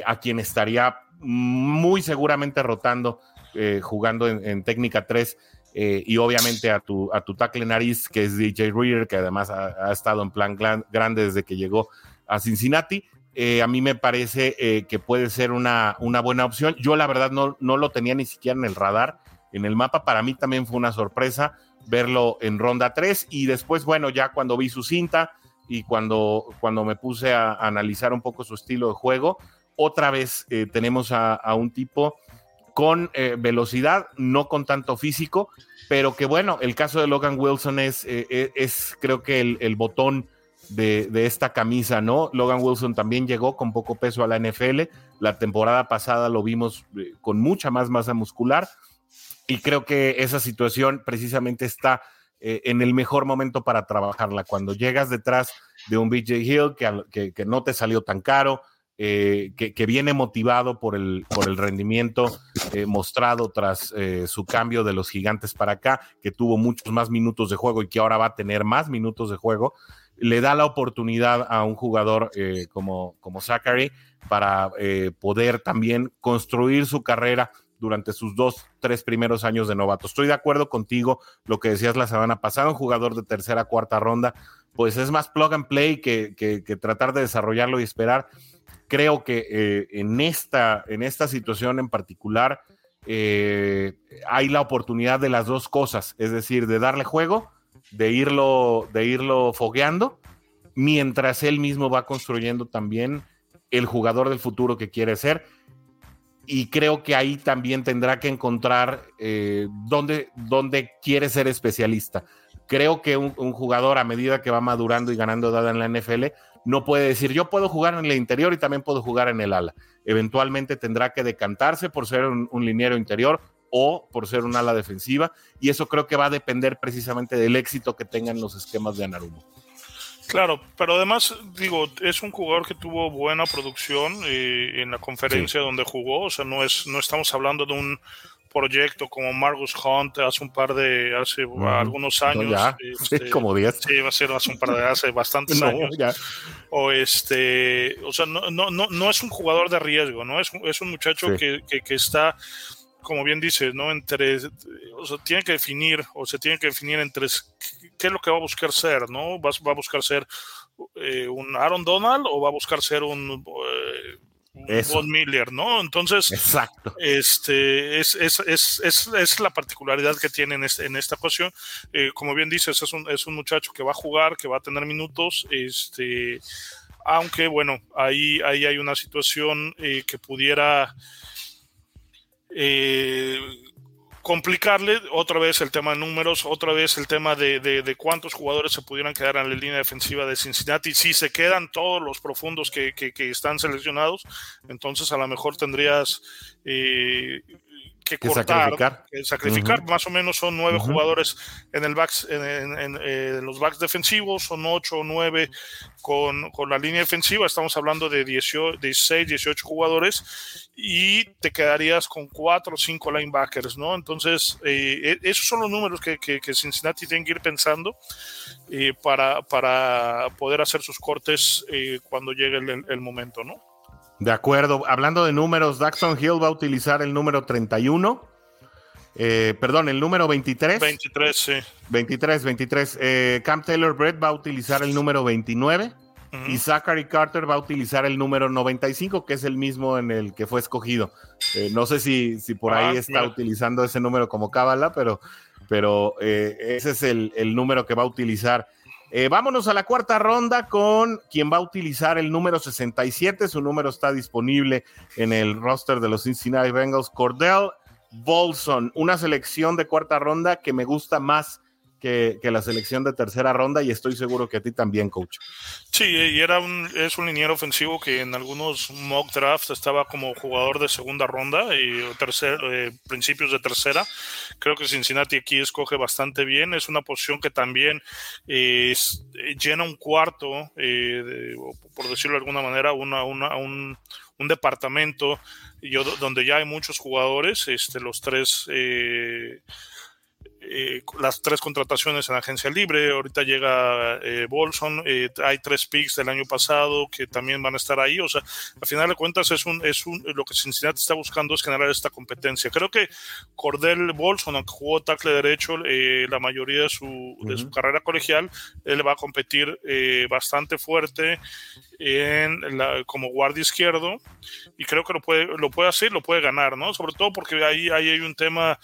a quien estaría muy seguramente rotando, jugando en, técnica 3 eh, y obviamente a tu, a tu tackle nariz, que es DJ Reader, que además ha, estado en plan grande desde que llegó a Cincinnati. Eh, a mí me parece eh, que puede ser una, una, buena opción. Yo la verdad no, no lo tenía ni siquiera en el radar, en el mapa. Para mí también fue una sorpresa verlo en ronda 3 y después, bueno, ya cuando vi su cinta y cuando, cuando me puse a, analizar un poco su estilo de juego, otra vez tenemos a, un tipo con eh, velocidad, no con tanto físico, pero que bueno, el caso de Logan Wilson es, eh, eh, es creo que el, botón de, esta camisa, ¿no? Logan Wilson también llegó con poco peso a la NFL, la temporada pasada lo vimos con mucha más masa muscular. Y creo que esa situación precisamente está en el mejor momento para trabajarla, cuando llegas detrás de un BJ Hill que, no te salió tan caro, que, que, viene motivado por el, por el rendimiento eh, mostrado tras eh, su cambio de los gigantes para acá, que tuvo muchos más minutos de juego y que ahora va a tener más minutos de juego, le da la oportunidad a un jugador eh, como, como Zachary para poder también construir su carrera durante sus dos, tres primeros años de novato. Estoy de acuerdo contigo, lo que decías la semana pasada, un jugador de tercera, cuarta ronda, pues es más plug and play que, que tratar de desarrollarlo y esperar creo que eh, en, esta, en esta situación en particular eh, hay la oportunidad de las dos cosas, es decir, de darle juego, de irlo, de irlo fogueando, mientras él mismo va construyendo también el jugador del futuro que quiere ser. Y creo que ahí también tendrá que encontrar eh, dónde, dónde, quiere ser especialista. Creo que un, jugador a medida que va madurando y ganando edad en la NFL no puede decir yo puedo jugar en el interior y también puedo jugar en el ala. Eventualmente tendrá que decantarse por ser un, liniero interior o por ser un ala defensiva y eso creo que va a depender precisamente del éxito que tengan los esquemas de Anarumo. Claro, pero además, digo, es un jugador que tuvo buena producción eh, en la conferencia donde jugó, o sea, no, es, no estamos hablando de un proyecto como Margus Hunt hace un par de, hace algunos años. Este, como 10. Sí, va a ser hace un par de, hace bastantes años. O este, o sea, no, no, no, no, es un jugador de riesgo, ¿no? Es, es un muchacho que, que, que, está, como bien dices, ¿no? Entre, o sea, tiene que definir, o se tiene que definir entre qué es lo que va a buscar ser, ¿no? Va, va a buscar ser eh, un Aaron Donald o va a buscar ser un... Eh, Von Miller, ¿no? Entonces, Exacto. este es, es, es, es, la particularidad que tiene en, este, en esta ocasión. Eh, como bien dices, es un, es un muchacho que va a jugar, que va a tener minutos, este, aunque bueno, ahí, ahí hay una situación eh, que pudiera eh, complicarle otra vez el tema de números, otra vez el tema de, de, cuántos jugadores se pudieran quedar en la línea defensiva de Cincinnati. Si se quedan todos los profundos que, que, que están seleccionados, entonces a lo mejor tendrías eh, que, cortar, sacrificar. Más o menos son nueve jugadores en el backs, en, eh, los backs defensivos, son ocho o nueve con, con, la línea defensiva. Estamos hablando de 18, 16, 18 jugadores y te quedarías con cuatro o cinco linebackers, ¿no? Entonces, eh, e, esos son los números que, que, Cincinnati tiene que ir pensando eh, para, para poder hacer sus cortes cuando llegue el, el momento, ¿no? De acuerdo. Hablando de números, Daxon Hill va a utilizar el número 31. Eh, perdón, el número 23. 23, sí. 23, 23. Eh, Cam Taylor Brett va a utilizar el número 29. Y Zachary Carter va a utilizar el número 95, que es el mismo en el que fue escogido. Eh, no sé si, si por ahí ah, está utilizando ese número como cábala, pero, pero ese es el, el número que va a utilizar. Eh, vámonos a la cuarta ronda con quien va a utilizar el número 67. Su número está disponible en el roster de los Cincinnati Bengals. Cordell Bolson, una selección de cuarta ronda que me gusta más que, la selección de tercera ronda y estoy seguro que a ti también, coach. Sí, y era un, es un liniero ofensivo que en algunos mock drafts estaba como jugador de segunda ronda y tercer, eh, principios de tercera. Creo que Cincinnati aquí escoge bastante bien. Es una posición que también eh, llena un cuarto, eh, por decirlo de alguna manera, una, una, un, un departamento yo, donde ya hay muchos jugadores, este, los tres eh, las tres contrataciones en agencia libre. Ahorita llega eh, Bolson, eh, hay tres picks del año pasado que también van a estar ahí. O sea, al final de cuentas es un, es un, lo que Cincinnati está buscando es generar esta competencia. Creo que Cordell Bolson, aunque jugó tackle derecho la mayoría de su, de su carrera colegial, él va a competir bastante fuerte en la, como guardia izquierdo y creo que lo puede, lo puede hacer, lo puede ganar, ¿no? Sobre todo porque ahí, ahí hay un tema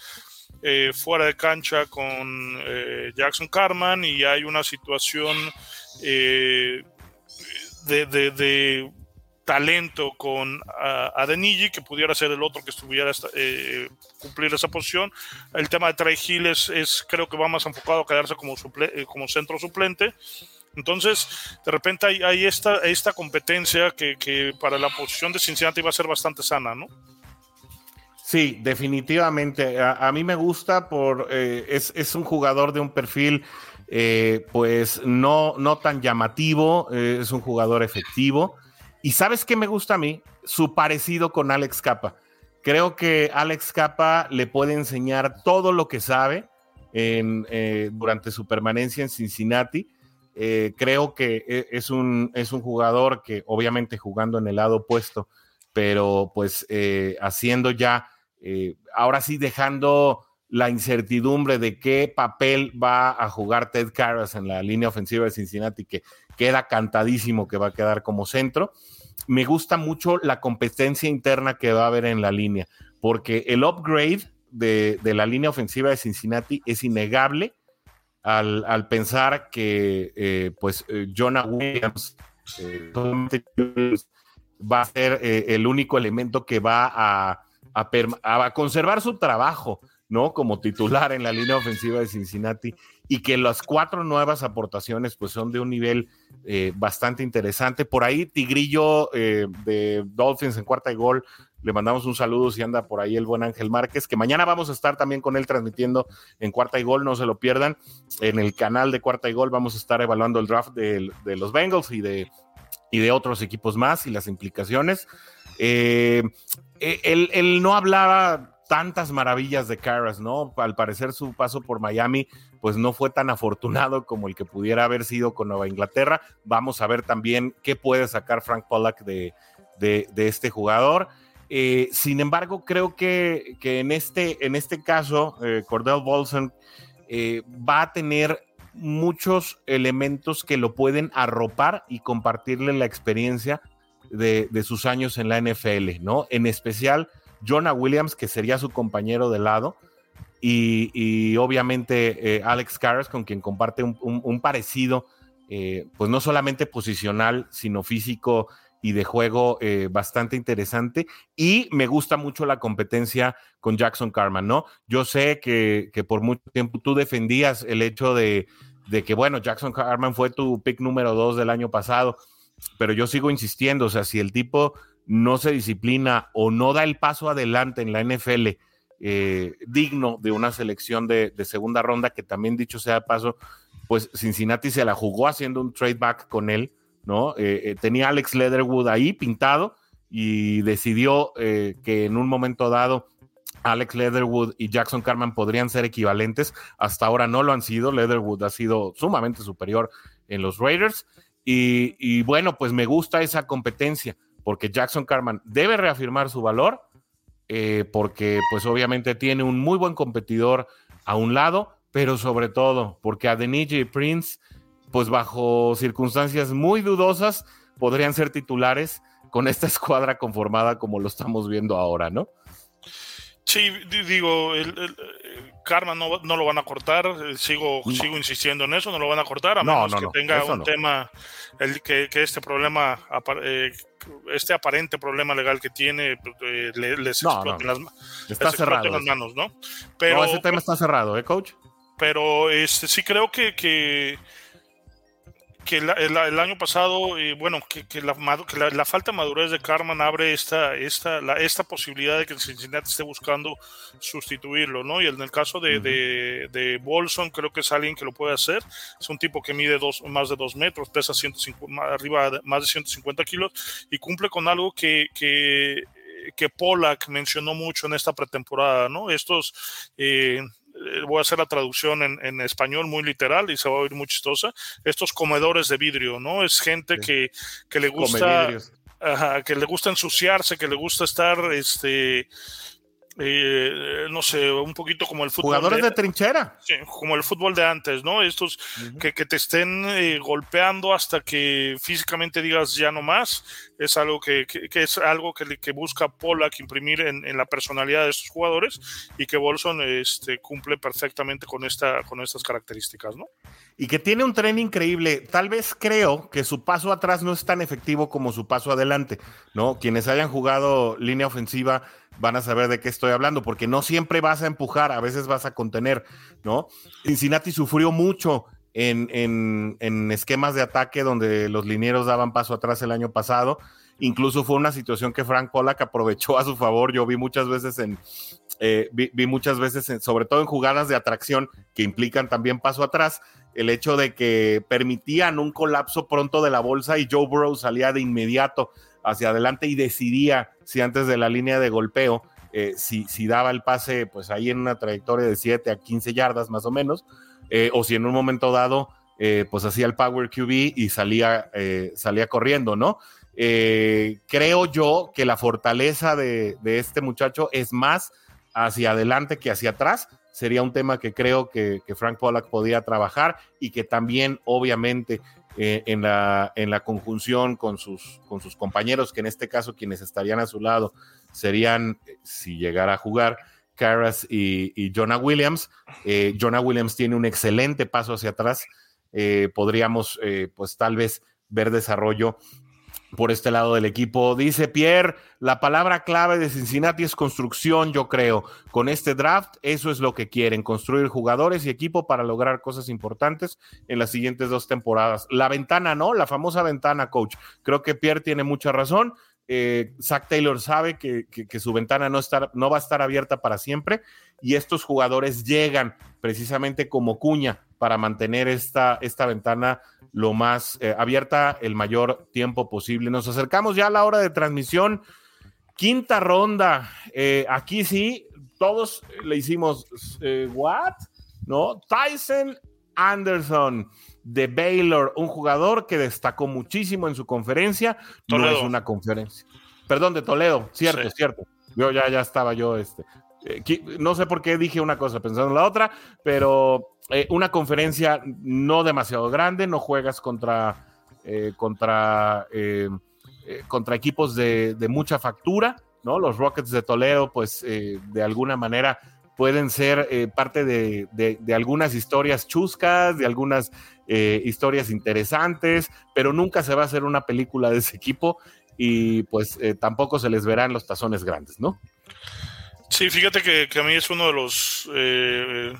eh, fuera de cancha con eh, Jackson Carman y hay una situación eh, de, talento con Adeniji que pudiera ser el otro que estuviera cumplir esa posición. El tema de Trey Hill es, creo que va más enfocado a quedarse como, como centro suplente. Entonces, de repente hay, esta, esta competencia que, que, para la posición de Cincinnati va a ser bastante sana, ¿no? Sí, definitivamente. A, mí me gusta por eh, es, un jugador de un perfil eh, pues no, no tan llamativo, eh, es un jugador efectivo. Y sabes qué me gusta a mí? Su parecido con Alex Capa. Creo que Alex Capa le puede enseñar todo lo que sabe durante su permanencia en Cincinnati. creo que es un, es un jugador que obviamente jugando en el lado opuesto, pero pues haciendo ya eh, ahora sí dejando la incertidumbre de qué papel va a jugar Ted Karras en la línea ofensiva de Cincinnati, que queda cantadísimo que va a quedar como centro. Me gusta mucho la competencia interna que va a haber en la línea, porque el upgrade de, la línea ofensiva de Cincinnati es innegable al, pensar que eh, pues eh, Jonah Williams va a ser el único elemento que va a a, conservar su trabajo, ¿no? Como titular en la línea ofensiva de Cincinnati y que las cuatro nuevas aportaciones pues son de un nivel eh, bastante interesante. Por ahí Tigrillo eh, de Dolphins en cuarta y gol, le mandamos un saludo si anda por ahí el buen Ángel Márquez, que mañana vamos a estar también con él transmitiendo en cuarta y gol, no se lo pierdan. En el canal de cuarta y gol vamos a estar evaluando el draft de, los Bengals y de, y de otros equipos más y las implicaciones. Eh, eh, él, no hablaba tantas maravillas de Carras, ¿no? Al parecer su paso por Miami, pues no fue tan afortunado como el que pudiera haber sido con Nueva Inglaterra. Vamos a ver también qué puede sacar Frank Pollack de, este jugador. Eh, sin embargo, creo que, en, este, en este caso, eh, Cordell Bolson va a tener muchos elementos que lo pueden arropar y compartirle la experiencia de, sus años en la NFL, ¿no? En especial Jonah Williams, que sería su compañero de lado, y, obviamente eh, Alex Karras, con quien comparte un, parecido, eh, pues no solamente posicional, sino físico y de juego eh, bastante interesante. Y me gusta mucho la competencia con Jackson Carman, ¿no? Yo sé que, por mucho tiempo tú defendías el hecho de, de, que, bueno, Jackson Carman fue tu pick número dos del año pasado, pero yo sigo insistiendo, o sea, si el tipo no se disciplina o no da el paso adelante en la NFL, eh, digno de una selección de, segunda ronda, que también dicho sea de paso, pues Cincinnati se la jugó haciendo un trade back con él, ¿no? Eh, eh, tenía Alex Leatherwood ahí pintado y decidió que en un momento dado Alex Leatherwood y Jackson Carman podrían ser equivalentes. Hasta ahora no lo han sido. Leatherwood ha sido sumamente superior en los Raiders. Y, bueno, pues me gusta esa competencia porque Jackson Carman debe reafirmar su valor, eh, porque pues obviamente tiene un muy buen competidor a un lado, pero sobre todo porque Adeniji y Prince, pues bajo circunstancias muy dudosas, podrían ser titulares con esta escuadra conformada como lo estamos viendo ahora, ¿no? Sí, digo, el, Karma no, no, lo van a cortar, eh, sigo, sigo insistiendo en eso, no lo van a cortar, a menos que tenga un tema, el, que, que este problema, eh, este aparente problema legal que tiene, eh, les exploten, las, está cerrado, las manos, ¿no? Pero, ese tema está cerrado, ¿eh, coach? Pero este, sí creo que, que que el, año pasado, eh, bueno, que, la, la, falta de madurez de Carman abre esta, esta, la, esta posibilidad de que el Cincinnati esté buscando sustituirlo, ¿no? Y en el caso de, de, Bolson, creo que es alguien que lo puede hacer. Es un tipo que mide dos, más de dos metros, pesa 150, arriba de, más de 150 kilos y cumple con algo que, que que Pollack mencionó mucho en esta pretemporada, ¿no? Estos eh, voy a hacer la traducción en, español muy literal y se va a oír muy chistosa, estos comedores de vidrio, ¿no? Es gente que, que, le gusta... que le gusta ensuciarse, que le gusta estar, este, eh, no sé, un poquito como el fútbol. Jugadores de, trinchera. como el fútbol de antes, ¿no? Estos que, te estén eh, golpeando hasta que físicamente digas ya no más, es algo que, es algo que, que busca Pollack imprimir en, la personalidad de estos jugadores y que Bolson este, cumple perfectamente con, esta, con estas características, ¿no? Y que tiene un tren increíble. Tal vez creo que su paso atrás no es tan efectivo como su paso adelante, ¿no? Quienes hayan jugado línea ofensiva van a saber de qué estoy hablando, porque no siempre vas a empujar, a veces vas a contener, ¿no? Cincinnati sufrió mucho en, en, esquemas de ataque donde los linieros daban paso atrás el año pasado. Incluso fue una situación que Frank Pollack aprovechó a su favor. Yo vi muchas veces en, eh, vi, muchas veces, sobre todo en jugadas de atracción que implican también paso atrás, el hecho de que permitían un colapso pronto de la bolsa y Joe Burrow salía de inmediato hacia adelante y decidía si antes de la línea de golpeo, eh, si, si, daba el pase, pues ahí en una trayectoria de 7 a 15 yardas más o menos, eh, o si en un momento dado, eh, pues hacía el Power QB y salía, salía corriendo, ¿no? creo yo que la fortaleza de, este muchacho es más hacia adelante que hacia atrás. Sería un tema que creo que, que Frank Pollack podía trabajar y que también, obviamente, eh, en, la, en la conjunción con sus, con sus compañeros, que en este caso quienes estarían a su lado serían, eh, si llegara a jugar, Carras y, Jonah Williams. Eh, Jonah Williams tiene un excelente paso hacia atrás. podríamos, pues tal vez, ver desarrollo por este lado del equipo. Dice Pierre, la palabra clave de Cincinnati es construcción, yo creo. Con este draft, eso es lo que quieren, construir jugadores y equipo para lograr cosas importantes en las siguientes dos temporadas. La ventana, ¿no? La famosa ventana, coach. Creo que Pierre tiene mucha razón. Eh, Zach Taylor sabe que, su ventana no, no va a estar abierta para siempre y estos jugadores llegan precisamente como cuña para mantener esta, esta ventana lo más eh, abierta el mayor tiempo posible. Nos acercamos ya a la hora de transmisión. Quinta ronda. Eh, aquí sí, todos le hicimos, eh, ¿what? ¿No? Tyson Anderson de Baylor, un jugador que destacó muchísimo en su conferencia. No es una conferencia. Perdón, de Toledo, cierto, cierto. Yo ya, ya estaba yo, este. no sé por qué dije una cosa pensando en la otra, pero eh, una conferencia no demasiado grande, no juegas contra, eh, contra, eh, contra equipos de, mucha factura, ¿no? Los Rockets de Toledo, pues de alguna manera pueden ser parte de, de, algunas historias chuscas, de algunas historias interesantes, pero nunca se va a hacer una película de ese equipo y pues eh, tampoco se les verán los tazones grandes, ¿no? Sí, fíjate que, a mí es uno de los eh,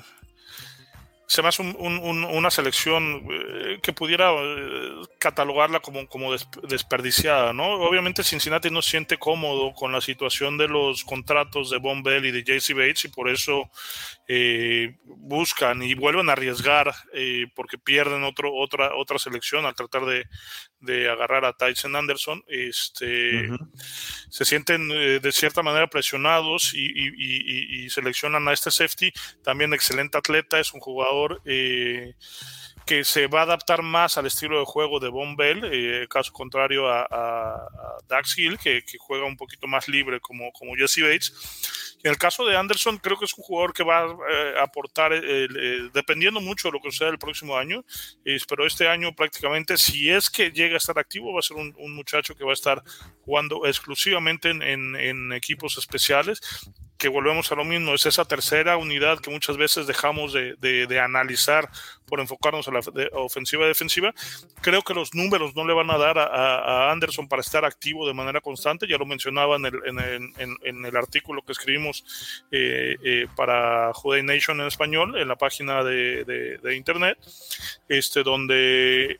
se me hace una selección eh, que pudiera eh, catalogarla como, como desperdiciada, ¿no? Obviamente Cincinnati no siente cómodo con la situación de los contratos de Von Bell y de JC Bates y por eso eh, buscan y vuelven a arriesgar porque pierden otro, otra, otra selección al tratar de, de agarrar a Tyson Anderson. Este, Se sienten de cierta manera presionados y, y seleccionan a este safety, también excelente atleta, es un jugador eh, que se va a adaptar más al estilo de juego de Von Bell, eh, caso contrario a, Dax Hill, que, juega un poquito más libre como, Jesse Bates. En el caso de Anderson, creo que es un jugador que va a eh, aportar, dependiendo mucho de lo que suceda el próximo año, pero este año prácticamente, si es que llega a estar activo, va a ser un, muchacho que va a estar jugando exclusivamente en, en equipos especiales que volvemos a lo mismo, es esa tercera unidad que muchas veces dejamos de, de, analizar por enfocarnos a la ofensiva defensiva. Creo que los números no le van a dar a, Anderson para estar activo de manera constante, ya lo mencionaba en el, en el, artículo que escribimos eh, eh, para Juday Nation en español, en la página de, de internet, este, donde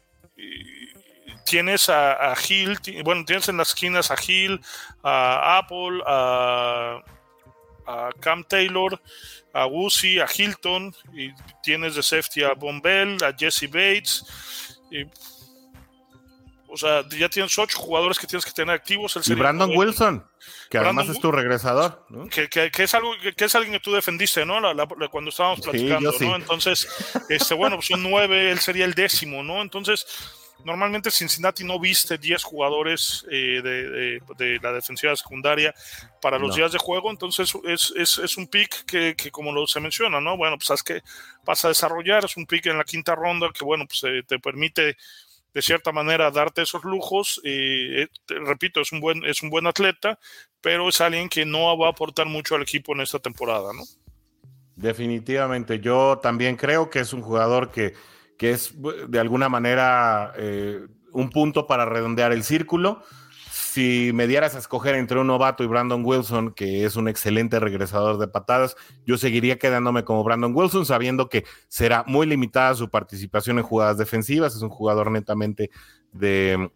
tienes a, a, Hill, bueno, tienes en las esquinas a Hill, a Apple, a a Cam Taylor, a Woosie, a Hilton, y tienes de safety a Von Bell, a Jesse Bates. o sea, ya tienes ocho jugadores que tienes que tener activos. y Brandon Wilson, que además es tu regresador. Que, es algo que, es alguien que tú defendiste, ¿no? cuando estábamos platicando, ¿no? Entonces, este, bueno, pues un nueve, él sería el décimo, ¿no? Entonces Normalmente Cincinnati no viste 10 jugadores eh, de, la defensiva secundaria para los días de juego, entonces es, un pick que, como lo se menciona, ¿no? Bueno, pues sabes que vas a desarrollar, es un pick en la quinta ronda que, bueno, pues eh, te permite de cierta manera darte esos lujos. Eh, repito, es un, buen, es un buen atleta, pero es alguien que no va a aportar mucho al equipo en esta temporada, ¿no? Definitivamente, yo también creo que es un jugador que que es de alguna manera eh, un punto para redondear el círculo. Si me dieras a escoger entre un novato y Brandon Wilson, que es un excelente regresador de patadas, yo seguiría quedándome como Brandon Wilson, sabiendo que será muy limitada su participación en jugadas defensivas. Es un jugador netamente de,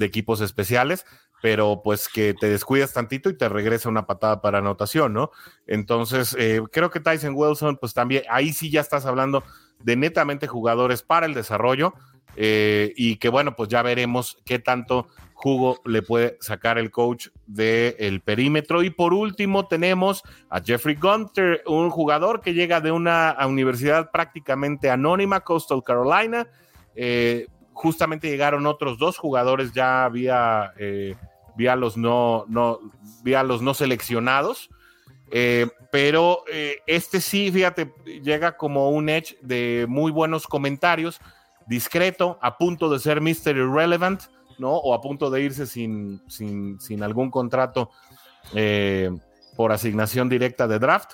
equipos especiales, pero pues que te descuidas tantito y te regresa una patada para anotación, ¿no? Entonces, eh, creo que Tyson Wilson, pues también, ahí sí ya estás hablando de netamente jugadores para el desarrollo eh, y que bueno, pues ya veremos qué tanto jugo le puede sacar el coach del perímetro. Y por último tenemos a Jeffrey Gunter, un jugador que llega de una universidad prácticamente anónima, Coastal Carolina. Eh, justamente llegaron otros dos jugadores ya vía, eh, vía, los, no, no, vía los no seleccionados. Eh, pero eh, este sí, fíjate, llega como un edge de muy buenos comentarios, discreto, a punto de ser Mr. Irrelevant, ¿no? O a punto de irse sin, sin, algún contrato eh, por asignación directa de draft.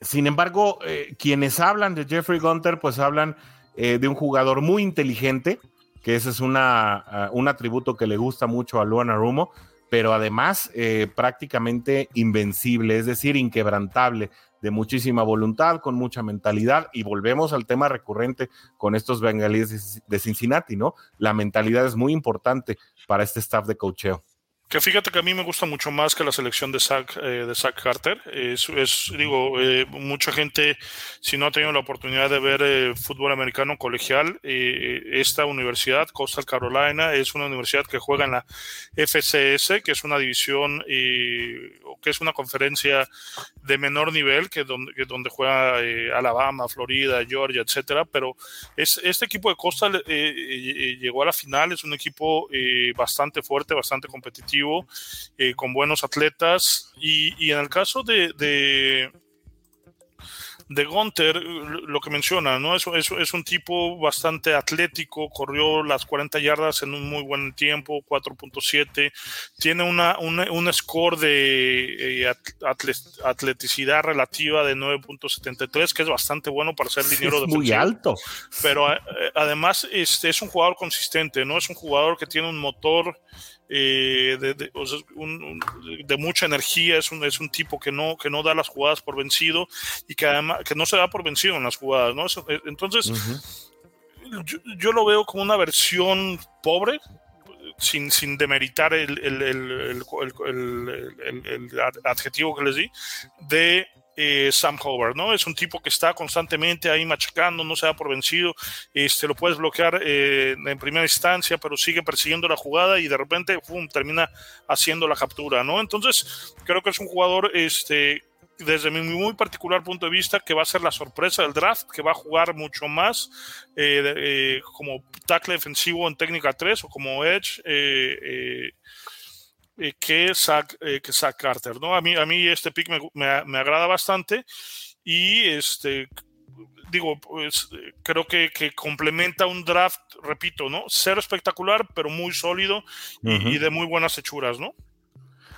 Sin embargo, quienes hablan de Jeffrey Gunter, pues hablan de un jugador muy inteligente, que ese es una, un atributo que le gusta mucho a Luana Rumo pero además eh, prácticamente invencible, es decir, inquebrantable, de muchísima voluntad, con mucha mentalidad. Y volvemos al tema recurrente con estos bengalíes de Cincinnati, ¿no? La mentalidad es muy importante para este staff de cocheo. Que fíjate que a mí me gusta mucho más que la selección de Zach, eh, de Zach Carter. Es, es digo, eh, mucha gente, si no ha tenido la oportunidad de ver eh, fútbol americano colegial, esta universidad, Coastal Carolina, es una universidad que juega en la FCS, que es una división, que es una conferencia de menor nivel, que donde, donde juega Alabama, Florida, Georgia, etcétera. Pero es, este equipo de Coastal llegó a la final, es un equipo bastante fuerte, bastante competitivo eh, con buenos atletas. Y, en el caso de, de, de Gunter, lo que menciona, ¿no? Es, es, es, un tipo bastante atlético, corrió las 40 yardas en un muy buen tiempo, 4.7, tiene una, un score de eh, atleticidad relativa de 9.73, que es bastante bueno para ser liniero de Muy alto. Pero eh, además es, es un jugador consistente, ¿no? Es un jugador que tiene un motor eh, de, mucha energía, es un, es un tipo que no, que no da las jugadas por vencido y que además que no se da por vencido en las jugadas, ¿no? Eh, entonces, yo, lo veo como una versión pobre, sin, sin demeritar el, el, el, el, adjetivo que les di, de eh, Sam Howard, ¿no? Es un tipo que está constantemente ahí machacando, no se da por vencido, este, lo puedes bloquear eh, en primera instancia, pero sigue persiguiendo la jugada y de repente termina haciendo la captura, ¿no? Entonces, creo que es un jugador, este, desde mi muy particular punto de vista, que va a ser la sorpresa del draft, que va a jugar mucho más eh, como tackle defensivo en técnica 3 o como edge eh, que, Zach, eh, que Zach Carter, ¿no? A mí, a mí este pick me, me, agrada bastante y este digo, pues creo que, que, complementa un draft, repito, ¿no? Cero espectacular, pero muy sólido y, de muy buenas hechuras, ¿no?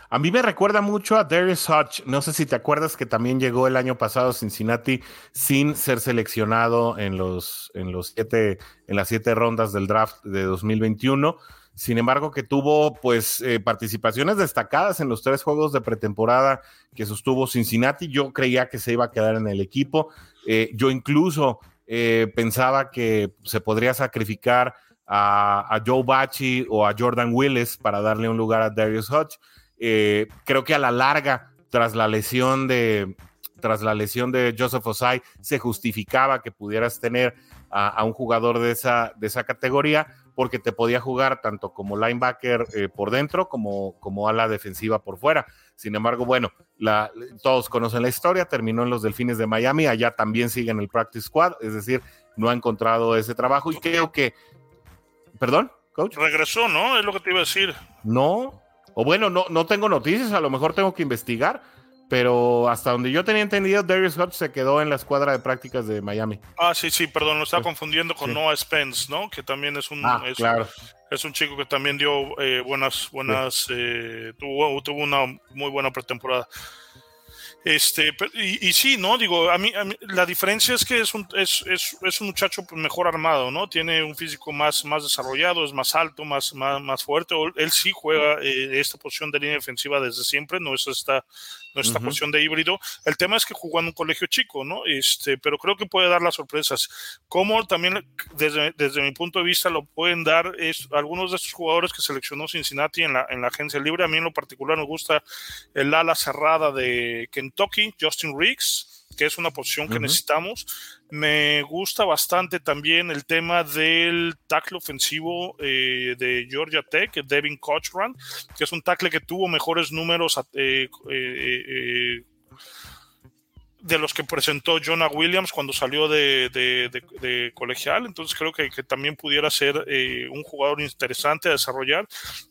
A mí me recuerda mucho a Darius Hodge. No sé si te acuerdas que también llegó el año pasado a Cincinnati sin ser seleccionado en los, en los siete, en las siete rondas del draft de 2021 sin embargo, que tuvo pues eh, participaciones destacadas en los tres juegos de pretemporada que sostuvo Cincinnati. Yo creía que se iba a quedar en el equipo. Eh, yo incluso eh, pensaba que se podría sacrificar a, Joe Bachi o a Jordan Willis para darle un lugar a Darius Hodge. creo que a la larga, tras la lesión de, tras la lesión de Joseph Osai, se justificaba que pudieras tener a, a un jugador de esa, de esa categoría porque te podía jugar tanto como linebacker eh, por dentro como, como ala defensiva por fuera. Sin embargo, bueno, la, todos conocen la historia, terminó en los Delfines de Miami, allá también sigue en el Practice Squad, es decir, no ha encontrado ese trabajo y creo que, perdón, coach. Regresó, ¿no? Es lo que te iba a decir. No, o bueno, no, no tengo noticias, a lo mejor tengo que investigar, pero hasta donde yo tenía entendido, Darius Hodge se quedó en la escuadra de prácticas de Miami. Ah, sí, sí, perdón, lo estaba pues, confundiendo con Noah Spence, ¿no? Que también es un, ah, es, claro. es, un chico que también dio eh, buenas, buenas, eh, tuvo, tuvo una muy buena pretemporada. Este, y, sí, ¿no? Digo, a mí, la diferencia es que es un, es, es, es, un muchacho pues, mejor armado, ¿no? Tiene un físico más, más desarrollado, es más alto, más, más, más fuerte. Él sí juega eh, esta posición de línea defensiva desde siempre, no es esta, no es esta posición de híbrido. El tema es que jugó en un colegio chico, ¿no? Este, pero creo que puede dar las sorpresas. Como también, desde, desde mi punto de vista, lo pueden dar es, algunos de estos jugadores que seleccionó Cincinnati en la, en la agencia libre. A mí en lo particular me gusta el ala cerrada de Kentucky Justin Riggs, que es una posición que necesitamos. Me gusta bastante también el tema del tackle ofensivo eh, de Georgia Tech, Devin Cochran, que es un tackle que tuvo mejores números eh, eh, de los que presentó Jonah Williams cuando salió de, colegial, entonces creo que, también pudiera ser eh, un jugador interesante a desarrollar.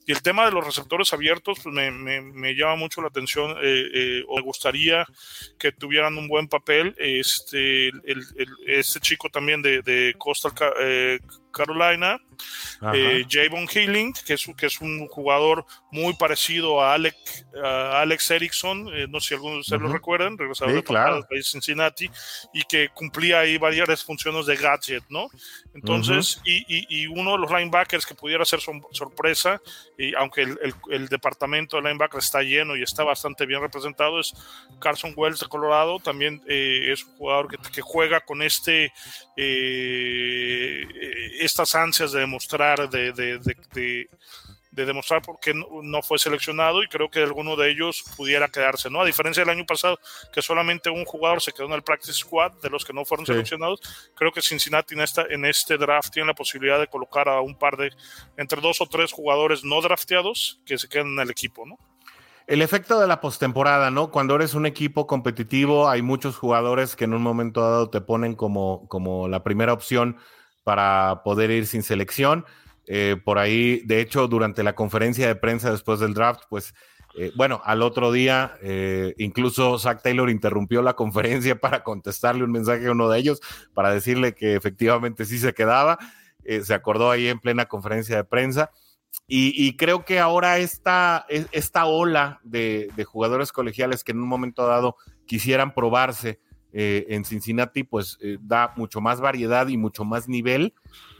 Y el tema de los receptores abiertos pues me, llama mucho la atención, eh, eh, me gustaría que tuvieran un buen papel. Este, este chico también de, de Coastal Carolina, eh, Javon Healing, que es, que es un jugador muy parecido a, Alex, Alex Erickson, eh, no sé si algunos de ustedes lo recuerdan, regresador de Cincinnati, y que cumplía ahí varias funciones de gadget, ¿no? Entonces, y, uno de los linebackers que pudiera ser sorpresa, y aunque el, departamento de linebacker está lleno y está bastante bien representado, es Carson Wells de Colorado, también eh, es un jugador que, que juega con este eh, estas ansias de demostrar, de, de, de, de demostrar por qué no, fue seleccionado y creo que alguno de ellos pudiera quedarse, ¿no? A diferencia del año pasado, que solamente un jugador se quedó en el practice squad de los que no fueron seleccionados, creo que Cincinnati en, esta, en este draft tiene la posibilidad de colocar a un par de, entre dos o tres jugadores no drafteados que se queden en el equipo, ¿no? El efecto de la postemporada, ¿no? Cuando eres un equipo competitivo, hay muchos jugadores que en un momento dado te ponen como, como la primera opción para poder ir sin selección. Eh, por ahí, de hecho, durante la conferencia de prensa después del draft, pues, eh, bueno, al otro día, eh, incluso Zach Taylor interrumpió la conferencia para contestarle un mensaje a uno de ellos, para decirle que efectivamente sí se quedaba. se acordó ahí en plena conferencia de prensa. Y, creo que ahora esta, e, esta ola de, jugadores colegiales que en un momento dado quisieran probarse eh, en Cincinnati, pues eh, da mucho más variedad y mucho más nivel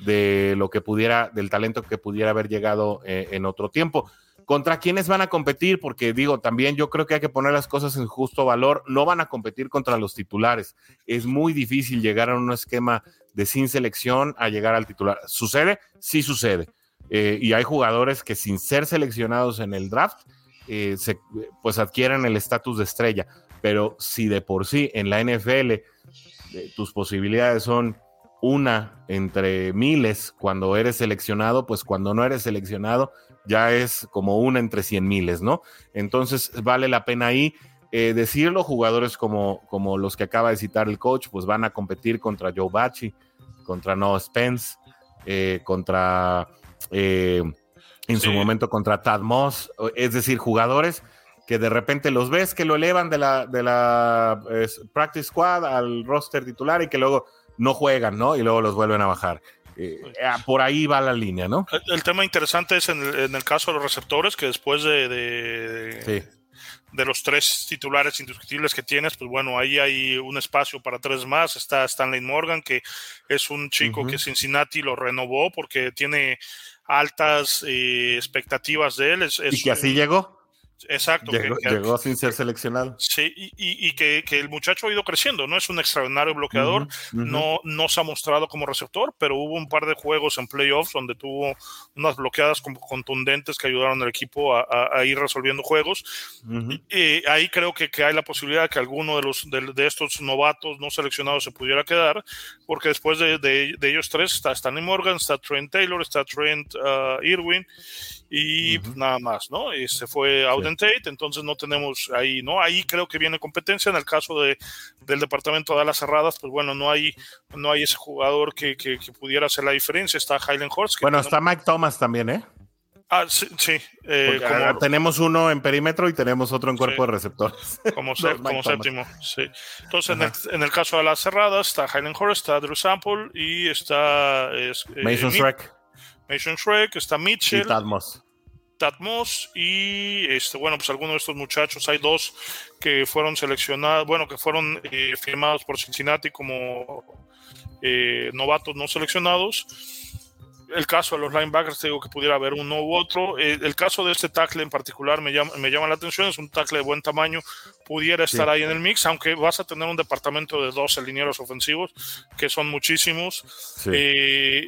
de lo que pudiera, del talento que pudiera haber llegado eh, en otro tiempo. ¿Contra quiénes van a competir? Porque digo, también yo creo que hay que poner las cosas en justo valor. No van a competir contra los titulares. Es muy difícil llegar a un esquema de sin selección a llegar al titular. ¿Sucede? Sí sucede. Eh, y hay jugadores que sin ser seleccionados en el draft, eh, se, pues adquieren el estatus de estrella. Pero si de por sí en la NFL eh, tus posibilidades son una entre miles cuando eres seleccionado, pues cuando no eres seleccionado ya es como una entre cien miles, ¿no? Entonces vale la pena ahí eh, decirlo, jugadores como, como los que acaba de citar el coach, pues van a competir contra Joe Bachi, contra Noah Spence, eh, contra, en su momento contra Tad Moss, es decir, jugadores que de repente los ves que lo elevan de la, de la practice squad al roster titular y que luego no juegan, ¿no? Y luego los vuelven a bajar. Eh, por ahí va la línea, ¿no? El, tema interesante es en el, caso de los receptores, que después de, de, los tres titulares indiscutibles que tienes, pues bueno, ahí hay un espacio para tres más. Está Stanley Morgan, que es un chico que Cincinnati lo renovó porque tiene altas eh, expectativas de él. y que así llegó. Exacto. Llegó, sin ser seleccionado. Sí, y, que, el muchacho ha ido creciendo, ¿no? Es un extraordinario bloqueador, No, no se ha mostrado como receptor, pero hubo un par de juegos en playoffs donde tuvo unas bloqueadas contundentes que ayudaron al equipo a, ir resolviendo juegos. y, ahí creo que, hay la posibilidad de que alguno de, los, de, estos novatos no seleccionados se pudiera quedar, porque después de, ellos tres está Stanley Morgan, está Trent Taylor, está Trent uh, y nada más, ¿no? Y se fue Tate, entonces no tenemos ahí, ¿no? Ahí creo que viene competencia. En el caso de, del departamento de alas cerradas, pues bueno, no hay, no hay ese jugador que, que, pudiera hacer la diferencia. Está Highland Horst. Bueno, está Mike Thomas también, ¿eh? Ah, sí, sí. Eh, tenemos uno en perímetro y tenemos otro en cuerpo de receptores. Como, séptimo, sí. Entonces, en el, en el, caso de las cerradas, está Highland Horst, está Drew Sample y está... Es, eh, Mason Shrek. Mason Shrek, está Mitchell. Y Tatmos. Tatmos y este, bueno, pues algunos de estos muchachos, hay dos que fueron seleccionados, bueno, que fueron eh, firmados por Cincinnati como eh, novatos no seleccionados el caso de los linebackers, te digo que pudiera haber uno u otro. Eh, el caso de este tackle en particular me llama, me llama la atención, es un tackle de buen tamaño, pudiera estar ahí en el mix, aunque vas a tener un departamento de 12 linieros ofensivos, que son muchísimos. Eh,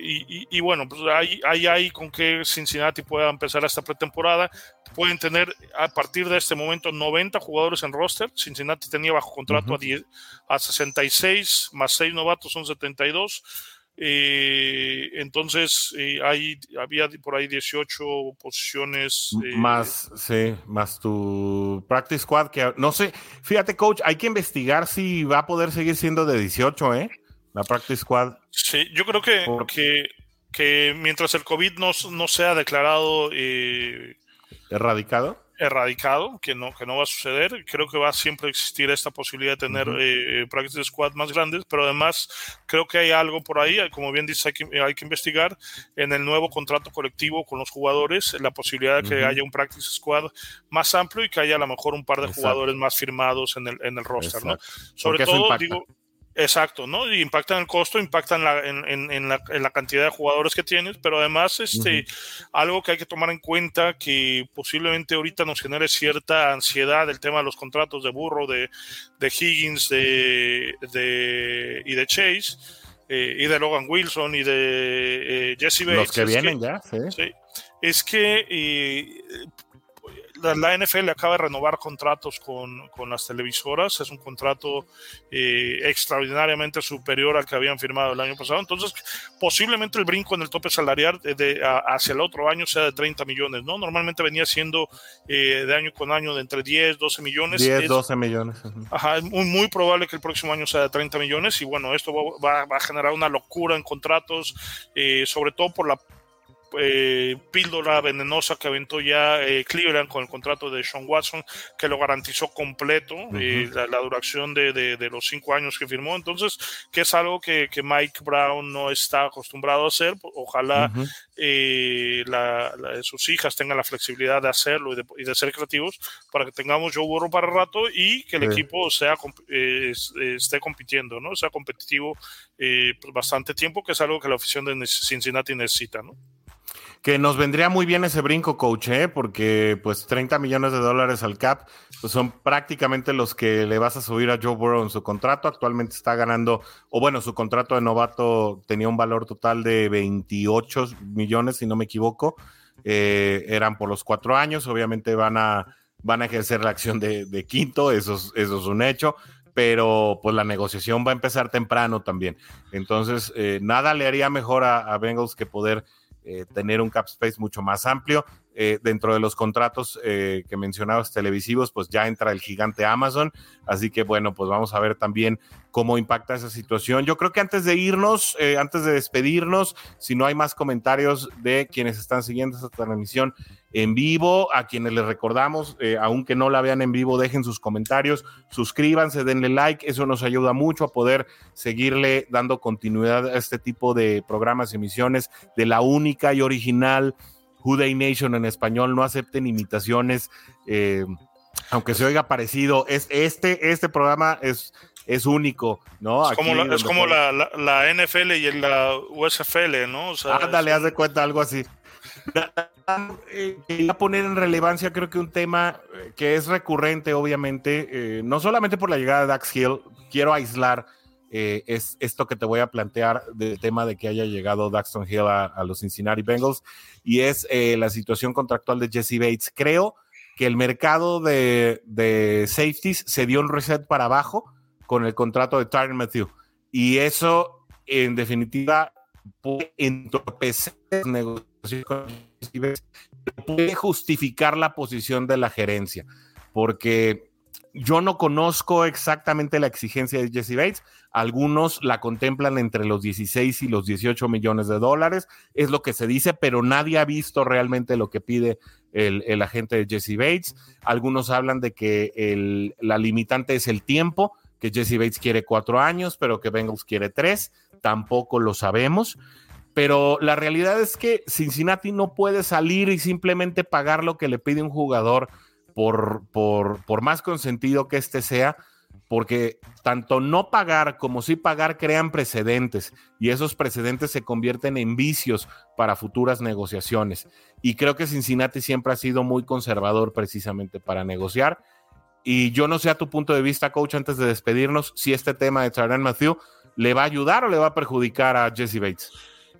y, bueno, pues ahí, hay con que Cincinnati pueda empezar esta pretemporada. Pueden tener a partir de este momento 90 jugadores en roster. Cincinnati tenía bajo contrato a, 10, a 66, más 6 novatos son 72 eh, entonces, eh, hay, había por ahí 18 posiciones. Eh, más, sí, más tu practice squad, que no sé, fíjate, coach, hay que investigar si va a poder seguir siendo de 18, ¿eh? La practice squad. Sí, yo creo que, que, que, mientras el COVID no, no sea declarado. ¿Erradicado? Erradicado, que no, que no va a suceder. Creo que va a siempre existir esta posibilidad de tener eh, practice squad más grandes, pero además creo que hay algo por ahí, como bien dice, hay que, hay que investigar en el nuevo contrato colectivo con los jugadores, la posibilidad de que haya un practice squad más amplio y que haya a lo mejor un par de jugadores más firmados en el, en el roster, ¿no? Sobre todo, digo, Exacto, ¿no? Y impactan el costo, impactan la, en, en, la, en, la, cantidad de jugadores que tienes, pero además este, algo que hay que tomar en cuenta que posiblemente ahorita nos genere cierta ansiedad el tema de los contratos de Burro, de, de Higgins de, de, y de Chase, eh, y de Logan Wilson y de eh, Jesse Bates. Los que vienen ya, sí. sí. Es que eh, la NFL acaba de renovar contratos con, con las televisoras, es un contrato eh, extraordinariamente superior al que habían firmado el año pasado, entonces posiblemente el brinco en el tope salarial de, hacia el otro año sea de 30 millones, ¿no? Normalmente venía siendo eh, de año con año de entre 10, 12 millones. 10, 12 millones. Ajá, es muy, muy, probable que el próximo año sea de 30 millones y bueno, esto va, va, a generar una locura en contratos, eh, sobre todo por la eh, píldora venenosa que aventó ya eh, Cleveland con el contrato de Sean Watson, que lo garantizó completo, eh, la, duración de, de, los cinco años que firmó. Entonces, que es algo que, que Mike Brown no está acostumbrado a hacer. Ojalá la, sus hijas tengan la flexibilidad de hacerlo y de, ser creativos para que tengamos Joe Burrow para rato y que el equipo sea esté compitiendo, ¿no? Sea competitivo pues, bastante tiempo, que es algo que la afición de Cincinnati necesita, ¿no? Que nos vendría muy bien ese brinco, coach, ¿eh? porque pues 30 millones de dólares al cap pues son prácticamente los que le vas a subir a Joe Burrow en su contrato. Actualmente está ganando, o bueno, su contrato de novato tenía un valor total de 28 millones, si no me equivoco. Eh, eran por los cuatro años, obviamente van a, van a ejercer la acción de, quinto, eso es, eso es un hecho pero pues la negociación va a empezar temprano también. Entonces, eh, nada le haría mejor a, a Bengals que poder eh, tener un cap space mucho más amplio. Eh, dentro de los contratos eh, que mencionabas televisivos, pues ya entra el gigante Amazon. Así que bueno, pues vamos a ver también cómo impacta esa situación. Yo creo que antes de irnos, antes de despedirnos, si no hay más comentarios de quienes están siguiendo esta transmisión en vivo, a quienes les recordamos, aunque no la vean en vivo, dejen sus comentarios, suscríbanse, denle like, eso nos ayuda mucho a poder seguirle dando continuidad a este tipo de programas y emisiones de la única y original Day Nation en español, no acepten imitaciones, eh, aunque se oiga parecido. Es, este, este programa es, es único, ¿no? Es como, la, es como la, la, NFL y la USFL, ¿no? O sea, Ándale, haz de cuenta algo así. Eh, quería poner en relevancia, creo que un tema eh, que es recurrente, obviamente, no solamente por la llegada de Dax Hill, quiero aislar eh, es esto que te voy a plantear del tema de que haya llegado Daxton Hill a, los Cincinnati Bengals y es eh, la situación contractual de Jesse Bates. Creo que el mercado de, safeties se dio un reset para abajo con el contrato de Tyron Matthew y eso en definitiva puede entorpecer negociaciones con puede justificar la posición de la gerencia porque yo no conozco exactamente la exigencia de Jesse Bates. Algunos la contemplan entre los 16 y los 18 millones de dólares. Es lo que se dice, pero nadie ha visto realmente lo que pide el, agente de Jesse Bates. Algunos hablan de que la limitante es el tiempo, que Jesse Bates quiere cuatro años, pero que Bengals quiere tres. Tampoco lo sabemos. Pero la realidad es que Cincinnati no puede salir y simplemente pagar lo que le pide un jugador por, por, más consentido que este sea, porque tanto no pagar como sí pagar crean precedentes y esos precedentes se convierten en vicios para futuras negociaciones. Y creo que Cincinnati siempre ha sido muy conservador precisamente para negociar. Y yo no sé a tu punto de vista, coach, antes de despedirnos, si este tema de Tyrann Matthew le va a ayudar o le va a perjudicar a Jesse Bates.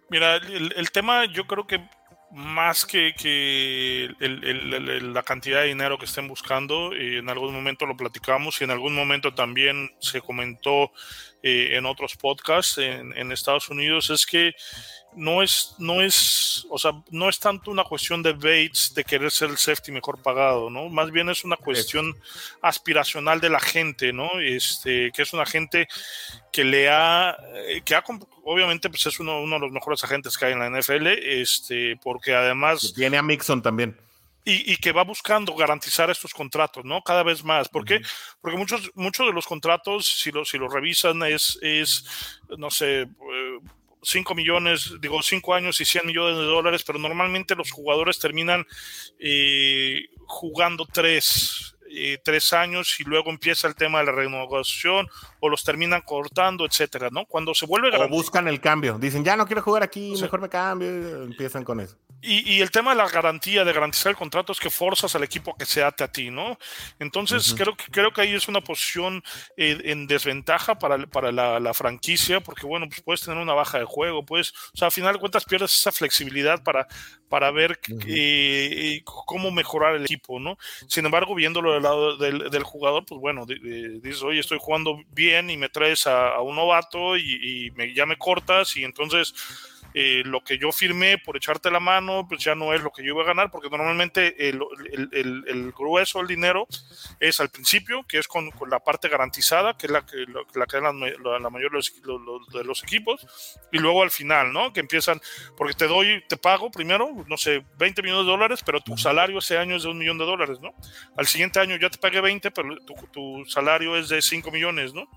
Mira, el tema yo creo que más que, que la cantidad de dinero que estén buscando, eh, en algún momento lo platicamos y en algún momento también se comentó eh, en otros podcasts en, Estados Unidos, es que no es, no es, o sea, no es tanto una cuestión de Bates de querer ser el safety mejor pagado, ¿no? Más bien es una cuestión aspiracional de la gente, ¿no? Este, que es una gente que le ha, eh, que ha, obviamente, pues es uno, uno de los mejores agentes que hay en la NFL, este, porque además... Tiene a Mixon también. Y, que va buscando garantizar estos contratos, ¿no? Cada vez más. ¿Por qué? Porque muchos, muchos de los contratos, si lo, si lo revisan, es, es no sé, 5 millones, digo 5 años y 100 millones de dólares, pero normalmente los jugadores terminan eh, jugando 3 eh, tres años y luego empieza el tema de la renegociación o los terminan cortando, etcétera, ¿no? Cuando se vuelve o buscan el cambio, dicen ya no quiero jugar aquí, mejor me cambio, empiezan con eso. Y, el tema de la garantía, de garantizar el contrato, es que forzas al equipo que se ate a ti, ¿no? Entonces, creo, que, creo que ahí es una posición eh, en desventaja para, para la, franquicia, porque, bueno, pues puedes tener una baja de juego, pues, o sea, al final de cuentas pierdes esa flexibilidad para, para ver eh, cómo mejorar el equipo, ¿no? Sin embargo, viéndolo del lado del, jugador, pues bueno, dices, oye, estoy jugando bien y me traes a, un novato y, me, ya me cortas y entonces eh, lo que yo firmé por echarte la mano, pues ya no es lo que yo iba a ganar, porque normalmente el, el, el, grueso del dinero es al principio, que es con, con la parte garantizada, que es la que, la que dan la, la mayoría de los, equipos, y luego al final, ¿no? Que empiezan, porque te doy, te pago primero, no sé, 20 millones de dólares, pero tu salario ese año es de un millón de dólares, ¿no? Al siguiente año ya te pagué 20, pero tu, tu salario es de 5 millones, ¿no?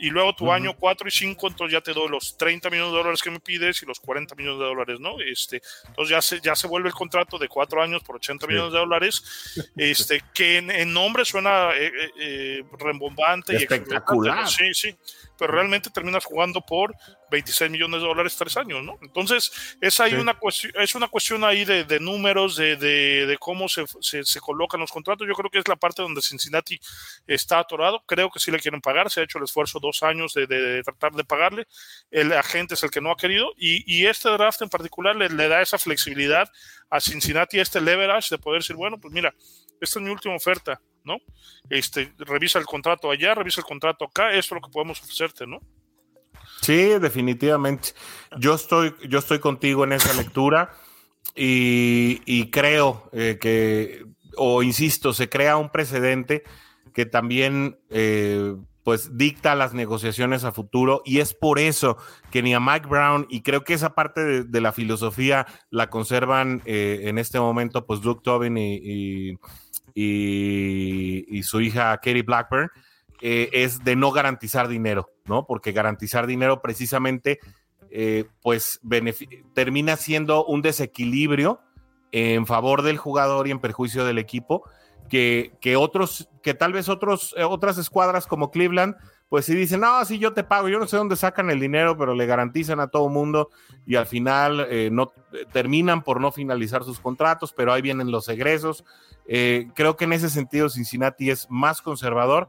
Y luego tu año 4 y 5, entonces ya te doy los 30 millones de dólares que me pides y los 40 millones de dólares, ¿no? Este, entonces ya se, ya se vuelve el contrato de cuatro años por 80 millones de dólares, este, que en, nombre suena eh, eh, eh, rembombante espectacular. Y sí, sí, pero realmente terminas jugando por 26 millones de dólares tres años, ¿no? Entonces, es ahí una cuestión, es una cuestión ahí de, números, de, de, cómo se, se, colocan los contratos. Yo creo que es la parte donde Cincinnati está atorado. Creo que sí le quieren pagar. Se ha hecho el esfuerzo dos años de, tratar de pagarle. El agente es el que no ha querido. Y, y este draft en particular le, le, da esa flexibilidad a Cincinnati, este leverage de poder decir, bueno, pues mira, esta es mi última oferta, ¿no? Este, revisa el contrato allá, revisa el contrato acá, esto es lo que podemos ofrecerte, ¿no? Sí, definitivamente. Yo estoy, yo estoy contigo en esa lectura y, creo eh, que, o insisto, se crea un precedente que también eh, pues dicta las negociaciones a futuro y es por eso que ni a Mike Brown y creo que esa parte de, la filosofía la conservan eh, en este momento pues Luke Tobin y, y, su hija Katie Blackburn es de no garantizar dinero. ¿no? Porque garantizar dinero precisamente, eh, pues termina siendo un desequilibrio en favor del jugador y en perjuicio del equipo, que, que otros, que tal vez otros, eh, otras escuadras como Cleveland, pues si dicen, no, sí, yo te pago, yo no sé dónde sacan el dinero, pero le garantizan a todo mundo y al final eh, no terminan por no finalizar sus contratos, pero ahí vienen los egresos. creo que en ese sentido Cincinnati es más conservador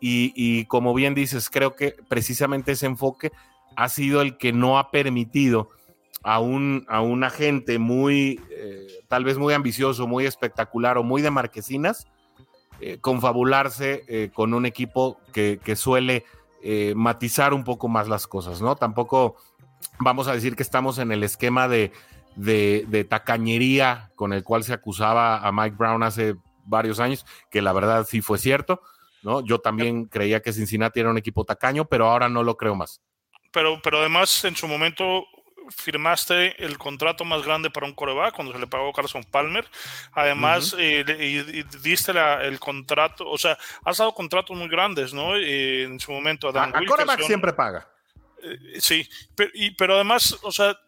y, como bien dices, creo que precisamente ese enfoque ha sido el que no ha permitido a un, a un agente muy, eh, tal vez muy ambicioso, muy espectacular o muy de marquesinas, eh, confabularse eh, con un equipo que, suele matizar un poco más las cosas, ¿no? Tampoco vamos a decir que estamos en el esquema de, de, tacañería con el cual se acusaba a Mike Brown hace varios años, que la verdad sí fue cierto, ¿no? Yo también creía que Cincinnati era un equipo tacaño, pero ahora no lo creo más. Pero, pero además, en su momento firmaste el contrato más grande para un coreback cuando se le pagó a Carson Palmer. Además, eh, diste el contrato, o sea, has dado contratos muy grandes, ¿no? Eh, en su momento. a, a coreback siempre paga. Eh, sí, pero, pero además, o sea,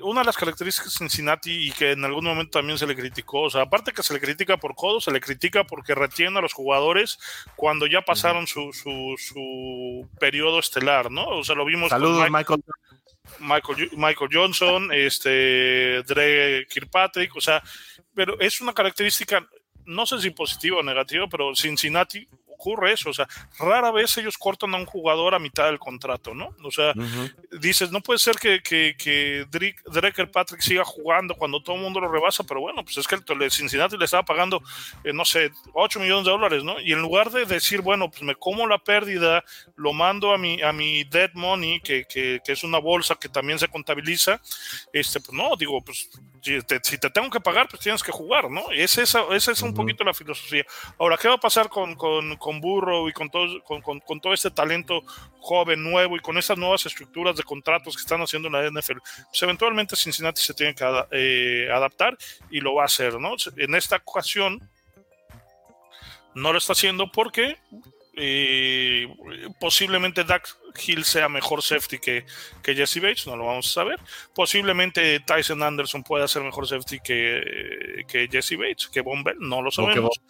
una de las características de Cincinnati y que en algún momento también se le criticó, o sea, aparte que se le critica por codo, se le critica porque retiene a los jugadores cuando ya pasaron su, su, periodo estelar, ¿no? O sea, lo vimos Saludos, Michael, Michael. Michael, Johnson, este, Dre Kirkpatrick, o sea, pero es una característica, no sé si positiva o negativa, pero Cincinnati ocurre eso, o sea, rara vez ellos cortan a un jugador a mitad del contrato, ¿no? O sea, dices, no puede ser que, que, que Drecker Patrick siga jugando cuando todo el mundo lo rebasa, pero bueno, pues es que el Cincinnati le estaba pagando, eh, no sé, 8 millones de dólares, ¿no? Y en lugar de decir, bueno, pues me como la pérdida, lo mando a mi, a mi dead money, que, que, que es una bolsa que también se contabiliza, este, pues no, digo, pues si te, tengo que pagar, pues tienes que jugar, ¿no? Esa, esa es un poquito la filosofía. Ahora, ¿qué va a pasar con, con, con Burrow y con todo, con, con, todo este talento joven, nuevo y con estas nuevas estructuras de contratos que están haciendo en la NFL? Pues eventualmente Cincinnati se tiene que eh, adaptar y lo va a hacer, ¿no? En esta ocasión no lo está haciendo porque eh, posiblemente Dax Hill sea mejor safety que, que Jesse Bates, no lo vamos a saber. Posiblemente Tyson Anderson pueda ser mejor safety que, que Jesse Bates, que Von no lo sabemos.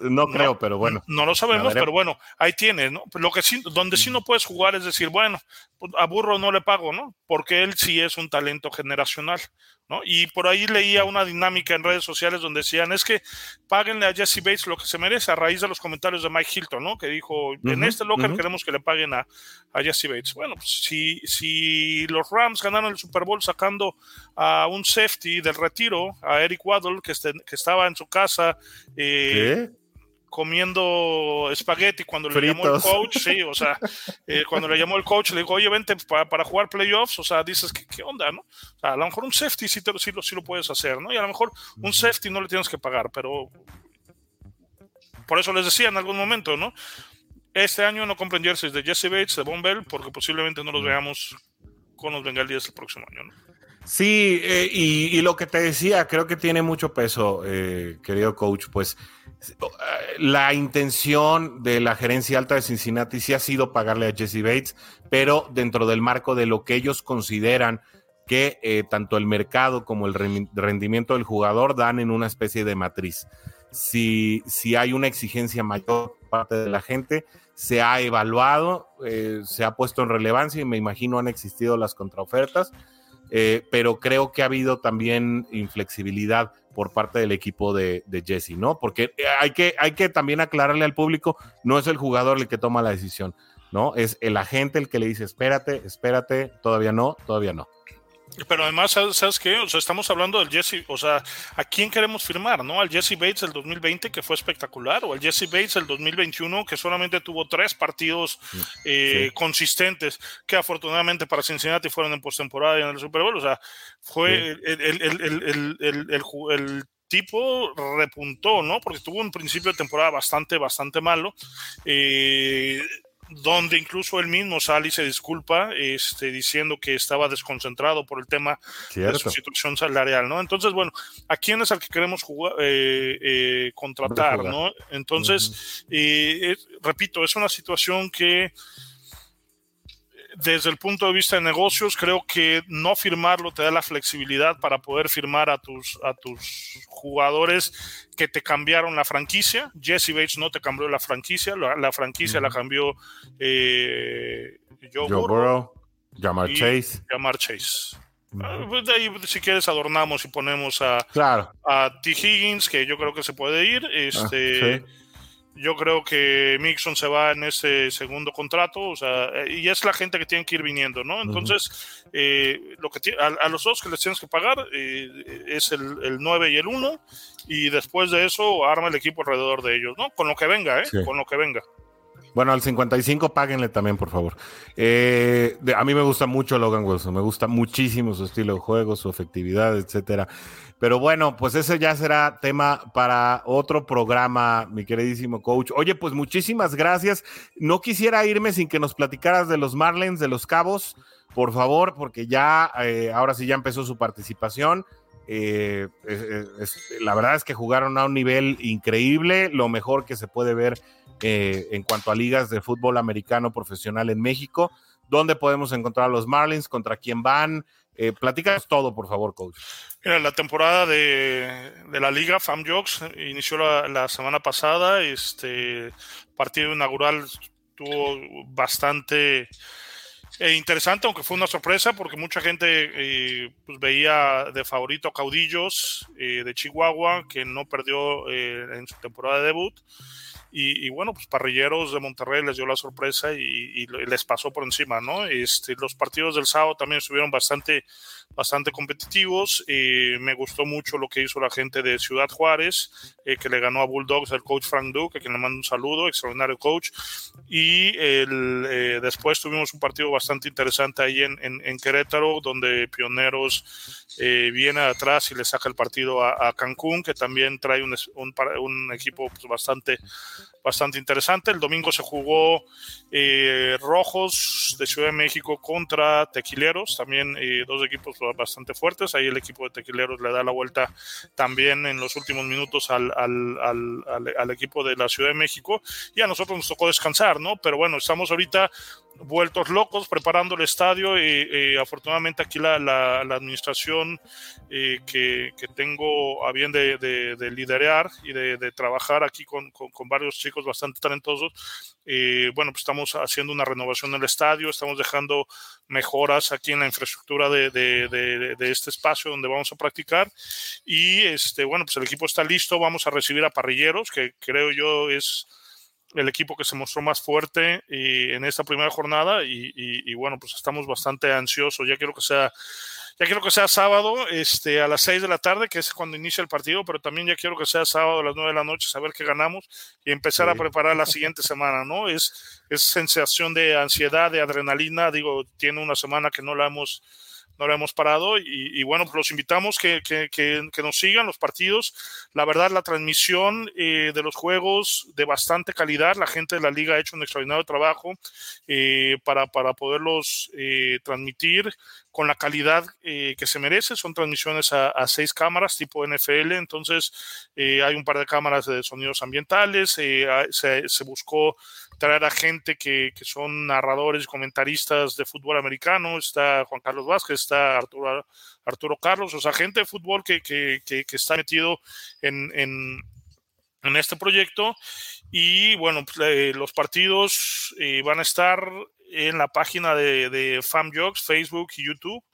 No, creo, pero bueno. No lo sabemos, pero bueno, ahí tienes, ¿no? Lo que sí, donde sí no puedes jugar es decir, bueno, pues, a Burro no le pago, ¿no? Porque él sí es un talento generacional. Y por ahí leía una dinámica en redes sociales donde decían, es que páguenle a Jesse Bates lo que se merece a raíz de los comentarios de Mike Hilton, ¿no? Que dijo, en este locker queremos que le paguen a, a, Jesse Bates. Bueno, pues si, si los Rams ganaron el Super Bowl sacando a un safety del retiro, a Eric Waddle, que, este, que estaba en su casa, eh, comiendo espagueti cuando le llamó el coach, sí, o sea, eh, cuando le llamó el coach, le dijo, oye, vente para, jugar playoffs, o sea, dices, ¿qué, qué onda, no? O sea, a lo mejor un safety sí, te, sí, lo, sí lo puedes hacer, ¿no? Y a lo mejor un safety no le tienes que pagar, pero por eso les decía en algún momento, ¿no? Este año no compren jerseys de Jesse Bates, de Von Bell, porque posiblemente no los veamos con los Bengalíes el próximo año, ¿no? Sí, eh, y, lo que te decía, creo que tiene mucho peso, eh, querido coach, pues la intención de la gerencia alta de Cincinnati sí ha sido pagarle a Jesse Bates, pero dentro del marco de lo que ellos consideran que eh, tanto el mercado como el rendimiento del jugador dan en una especie de matriz. si, si hay una exigencia mayor por parte de la gente. Se ha evaluado, eh, se ha puesto en relevancia y me imagino han existido las contraofertas, eh, pero creo que ha habido también inflexibilidad por parte del equipo de, de Jesse, ¿no? Porque hay que, hay que también aclararle al público, no es el jugador el que toma la decisión, ¿no? Es el agente el que le dice, espérate, espérate, todavía no, todavía no. Pero además, ¿sabes qué? O sea, estamos hablando del Jesse, o sea, ¿a quién queremos firmar, no? Al Jesse Bates del 2020, que fue espectacular, o al Jesse Bates del 2021, que solamente tuvo tres partidos eh, consistentes, que afortunadamente para Cincinnati fueron en postemporada y en el Super Bowl, o sea, fue el, el, el, el, tipo repuntó, ¿no? Porque tuvo un principio de temporada bastante, bastante malo. Eh, donde incluso él mismo sale y se disculpa, este, diciendo que estaba desconcentrado por el tema de su situación salarial, ¿no? Entonces, bueno, ¿a quién es al que queremos jugar, eh, eh, contratar, ¿no? Entonces, eh, repito, es una situación que desde el punto de vista de negocios, creo que no firmarlo te da la flexibilidad para poder firmar a tus, a tus jugadores que te cambiaron la franquicia. Jesse Bates no te cambió la franquicia, la, franquicia la cambió eh, Joe, Burrow, Jamar Chase. Jamar Chase. Ah, pues ahí, si quieres, adornamos y ponemos a, a T. Higgins, que yo creo que se puede ir. Este, ah, yo creo que Mixon se va en ese segundo contrato, o sea, eh, y es la gente que tiene que ir viniendo, ¿no? Entonces, eh, lo que a, los dos que les tienes que pagar eh, es el, el, 9 y el 1, y después de eso arma el equipo alrededor de ellos, ¿no? Con lo que venga, ¿eh? Con lo que venga. Bueno, al 55 páguenle también, por favor. a mí me gusta mucho Logan Wilson, me gusta muchísimo su estilo de juego, su efectividad, etcétera. Pero bueno, pues ese ya será tema para otro programa, mi queridísimo coach. Oye, pues muchísimas gracias. No quisiera irme sin que nos platicaras de los Marlins, de los Cabos, por favor, porque ya, eh, ahora sí ya empezó su participación. Eh, la verdad es que jugaron a un nivel increíble, lo mejor que se puede ver eh, en cuanto a ligas de fútbol americano profesional en México. ¿Dónde podemos encontrar a los Marlins? ¿Contra quién van? Eh, platícanos todo, por favor, coach. Mira, la temporada de, la liga FAM Jokes inició la, semana pasada. Este partido inaugural tuvo bastante eh, interesante, aunque fue una sorpresa porque mucha gente pues, veía de favorito a Caudillos de Chihuahua, que no perdió en su temporada de debut. Y, bueno, pues Parrilleros de Monterrey les dio la sorpresa y, les pasó por encima, ¿no? Este, los partidos del sábado también estuvieron bastante, bastante competitivos. Eh, me gustó mucho lo que hizo la gente de Ciudad Juárez, eh, que le ganó a Bulldogs el coach Frank Duke, a quien le mando un saludo, extraordinario coach. Y el, eh, después tuvimos un partido bastante interesante ahí en, en, Querétaro, donde Pioneros viene atrás y le saca el partido a, Cancún, que también trae un, un, equipo pues, bastante bastante interesante. El domingo se jugó eh, Rojos de Ciudad de México contra Tequileros, también eh, dos equipos bastante fuertes. Ahí el equipo de Tequileros le da la vuelta también en los últimos minutos al, al, al, equipo de la Ciudad de México. Y a nosotros nos tocó descansar, ¿no? Pero bueno, estamos ahorita vueltos locos preparando el estadio y, afortunadamente aquí la, la, administración eh, que, que, tengo a bien de, de, liderar y de, de trabajar aquí con, con, con, varios chicos bastante talentosos, eh, bueno, pues estamos haciendo una renovación del estadio, estamos dejando mejoras aquí en la infraestructura de, de, este espacio donde vamos a practicar y este, bueno, pues el equipo está listo, vamos a recibir a parrilleros, que creo yo es el equipo que se mostró más fuerte y, en esta primera jornada y, bueno, pues estamos bastante ansiosos. Ya quiero que sea, ya quiero que sea sábado este, a las 6 de la tarde, que es cuando inicia el partido, pero también ya quiero que sea sábado a las 9 de la noche, saber que ganamos y empezar a preparar la siguiente semana, ¿no? Es, es sensación de ansiedad, de adrenalina. Digo, tiene una semana que no la hemos no lo hemos parado y, bueno, pues los invitamos que, que, que, nos sigan los partidos. La verdad, la transmisión eh, de los juegos de bastante calidad, la gente de la liga ha hecho un extraordinario trabajo eh, para, para poderlos eh, transmitir con la calidad que se merece. Son transmisiones a, seis cámaras tipo NFL, entonces hay un par de cámaras de sonidos ambientales, se, se buscó traer a gente que, que, son narradores comentaristas de fútbol americano, está Juan Carlos Vázquez, está Arturo, Arturo Carlos, o sea, gente de fútbol que, que, que está metido en, en, en este proyecto. Y bueno, pues, los partidos van a estar en la página de, de FamJogs, Facebook y YouTube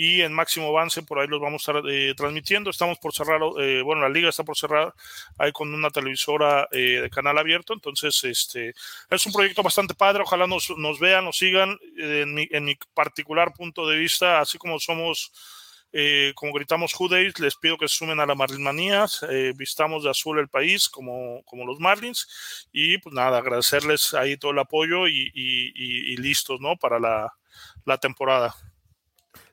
y en máximo avance por ahí los vamos a estar eh, transmitiendo. Estamos por cerrar, eh, bueno, la liga está por cerrar ahí con una televisora eh, de canal abierto, entonces este es un proyecto bastante padre, ojalá nos, nos vean, nos sigan. En mi, en mi particular punto de vista, así como somos como gritamos Days, les pido que se sumen a la Marlinmanía, eh, vistamos de azul el país como, como los Marlins y pues nada, agradecerles ahí todo el apoyo y, y, y listos, ¿no? Para la, la temporada.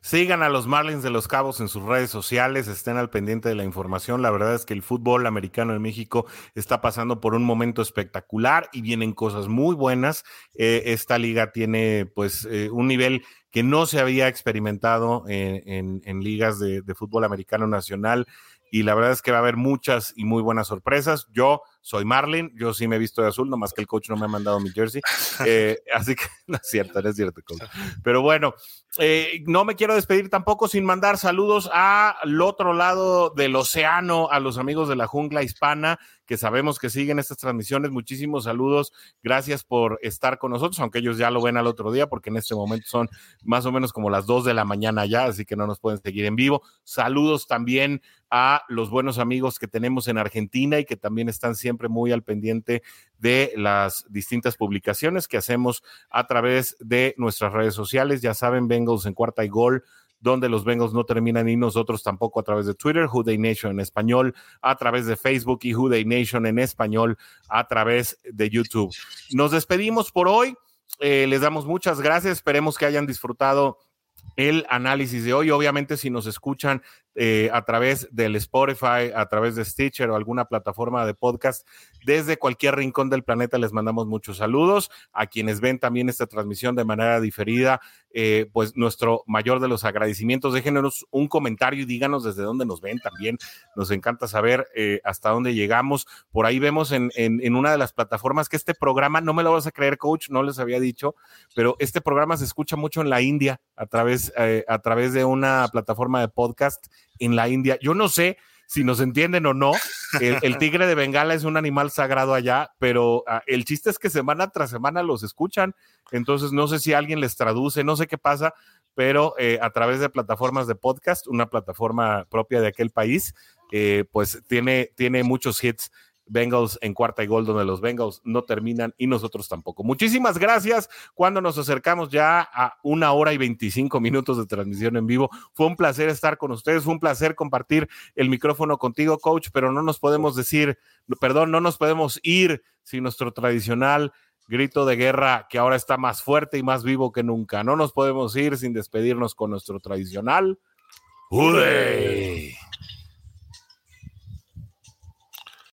Sigan a los Marlins de los Cabos en sus redes sociales, estén al pendiente de la información. La verdad es que el fútbol americano en México está pasando por un momento espectacular y vienen cosas muy buenas. Eh, esta liga tiene pues eh, un nivel que no se había experimentado en, ligas de, de fútbol americano nacional y la verdad es que va a haber muchas y muy buenas sorpresas. Yo soy Marlin, yo sí me he visto de azul, nomás que el coach no me ha mandado mi jersey. Eh, así que no es cierto, no es cierto, coach. Pero bueno, eh, no me quiero despedir tampoco sin mandar saludos al otro lado del océano, a los amigos de la jungla hispana que sabemos que siguen estas transmisiones. Muchísimos saludos. Gracias por estar con nosotros, aunque ellos ya lo ven al otro día, porque en este momento son más o menos como las dos de la mañana ya, así que no nos pueden seguir en vivo. Saludos también a los buenos amigos que tenemos en Argentina y que también están siempre muy al pendiente de las distintas publicaciones que hacemos a través de nuestras redes sociales. Ya saben, Bengals en cuarta y gol donde los Bengals no terminan y nosotros tampoco a través de Twitter, Day Nation en español, a través de Facebook y Day Nation en español a través de YouTube. Nos despedimos por hoy. Eh, les damos muchas gracias. Esperemos que hayan disfrutado el análisis de hoy. Obviamente, si nos escuchan eh, a través del Spotify, a través de Stitcher o alguna plataforma de podcast, desde cualquier rincón del planeta les mandamos muchos saludos. A quienes ven también esta transmisión de manera diferida, eh, pues nuestro mayor de los agradecimientos. Déjenos un comentario y díganos desde dónde nos ven también. Nos encanta saber eh, hasta dónde llegamos. Por ahí vemos en, en, una de las plataformas que este programa, no me lo vas a creer, coach, no les había dicho, pero este programa se escucha mucho en la India a través, a través de una plataforma de podcast en la India. Yo no sé si nos entienden o no. El, tigre de Bengala es un animal sagrado allá, pero ah, el chiste es que semana tras semana los escuchan. Entonces no sé si alguien les traduce, no sé qué pasa, pero eh, a través de plataformas de podcast, una plataforma propia de aquel país, eh, pues tiene, tiene muchos hits Bengals en cuarta y gol, donde los Bengals no terminan y nosotros tampoco. Muchísimas gracias. Cuando nos acercamos ya a una hora y 25 minutos de transmisión en vivo, fue un placer estar con ustedes, fue un placer compartir el micrófono contigo, coach, pero no nos podemos decir, perdón, no nos podemos ir sin nuestro tradicional grito de guerra que ahora está más fuerte y más vivo que nunca. No nos podemos ir sin despedirnos con nuestro tradicional. ¡Hurray!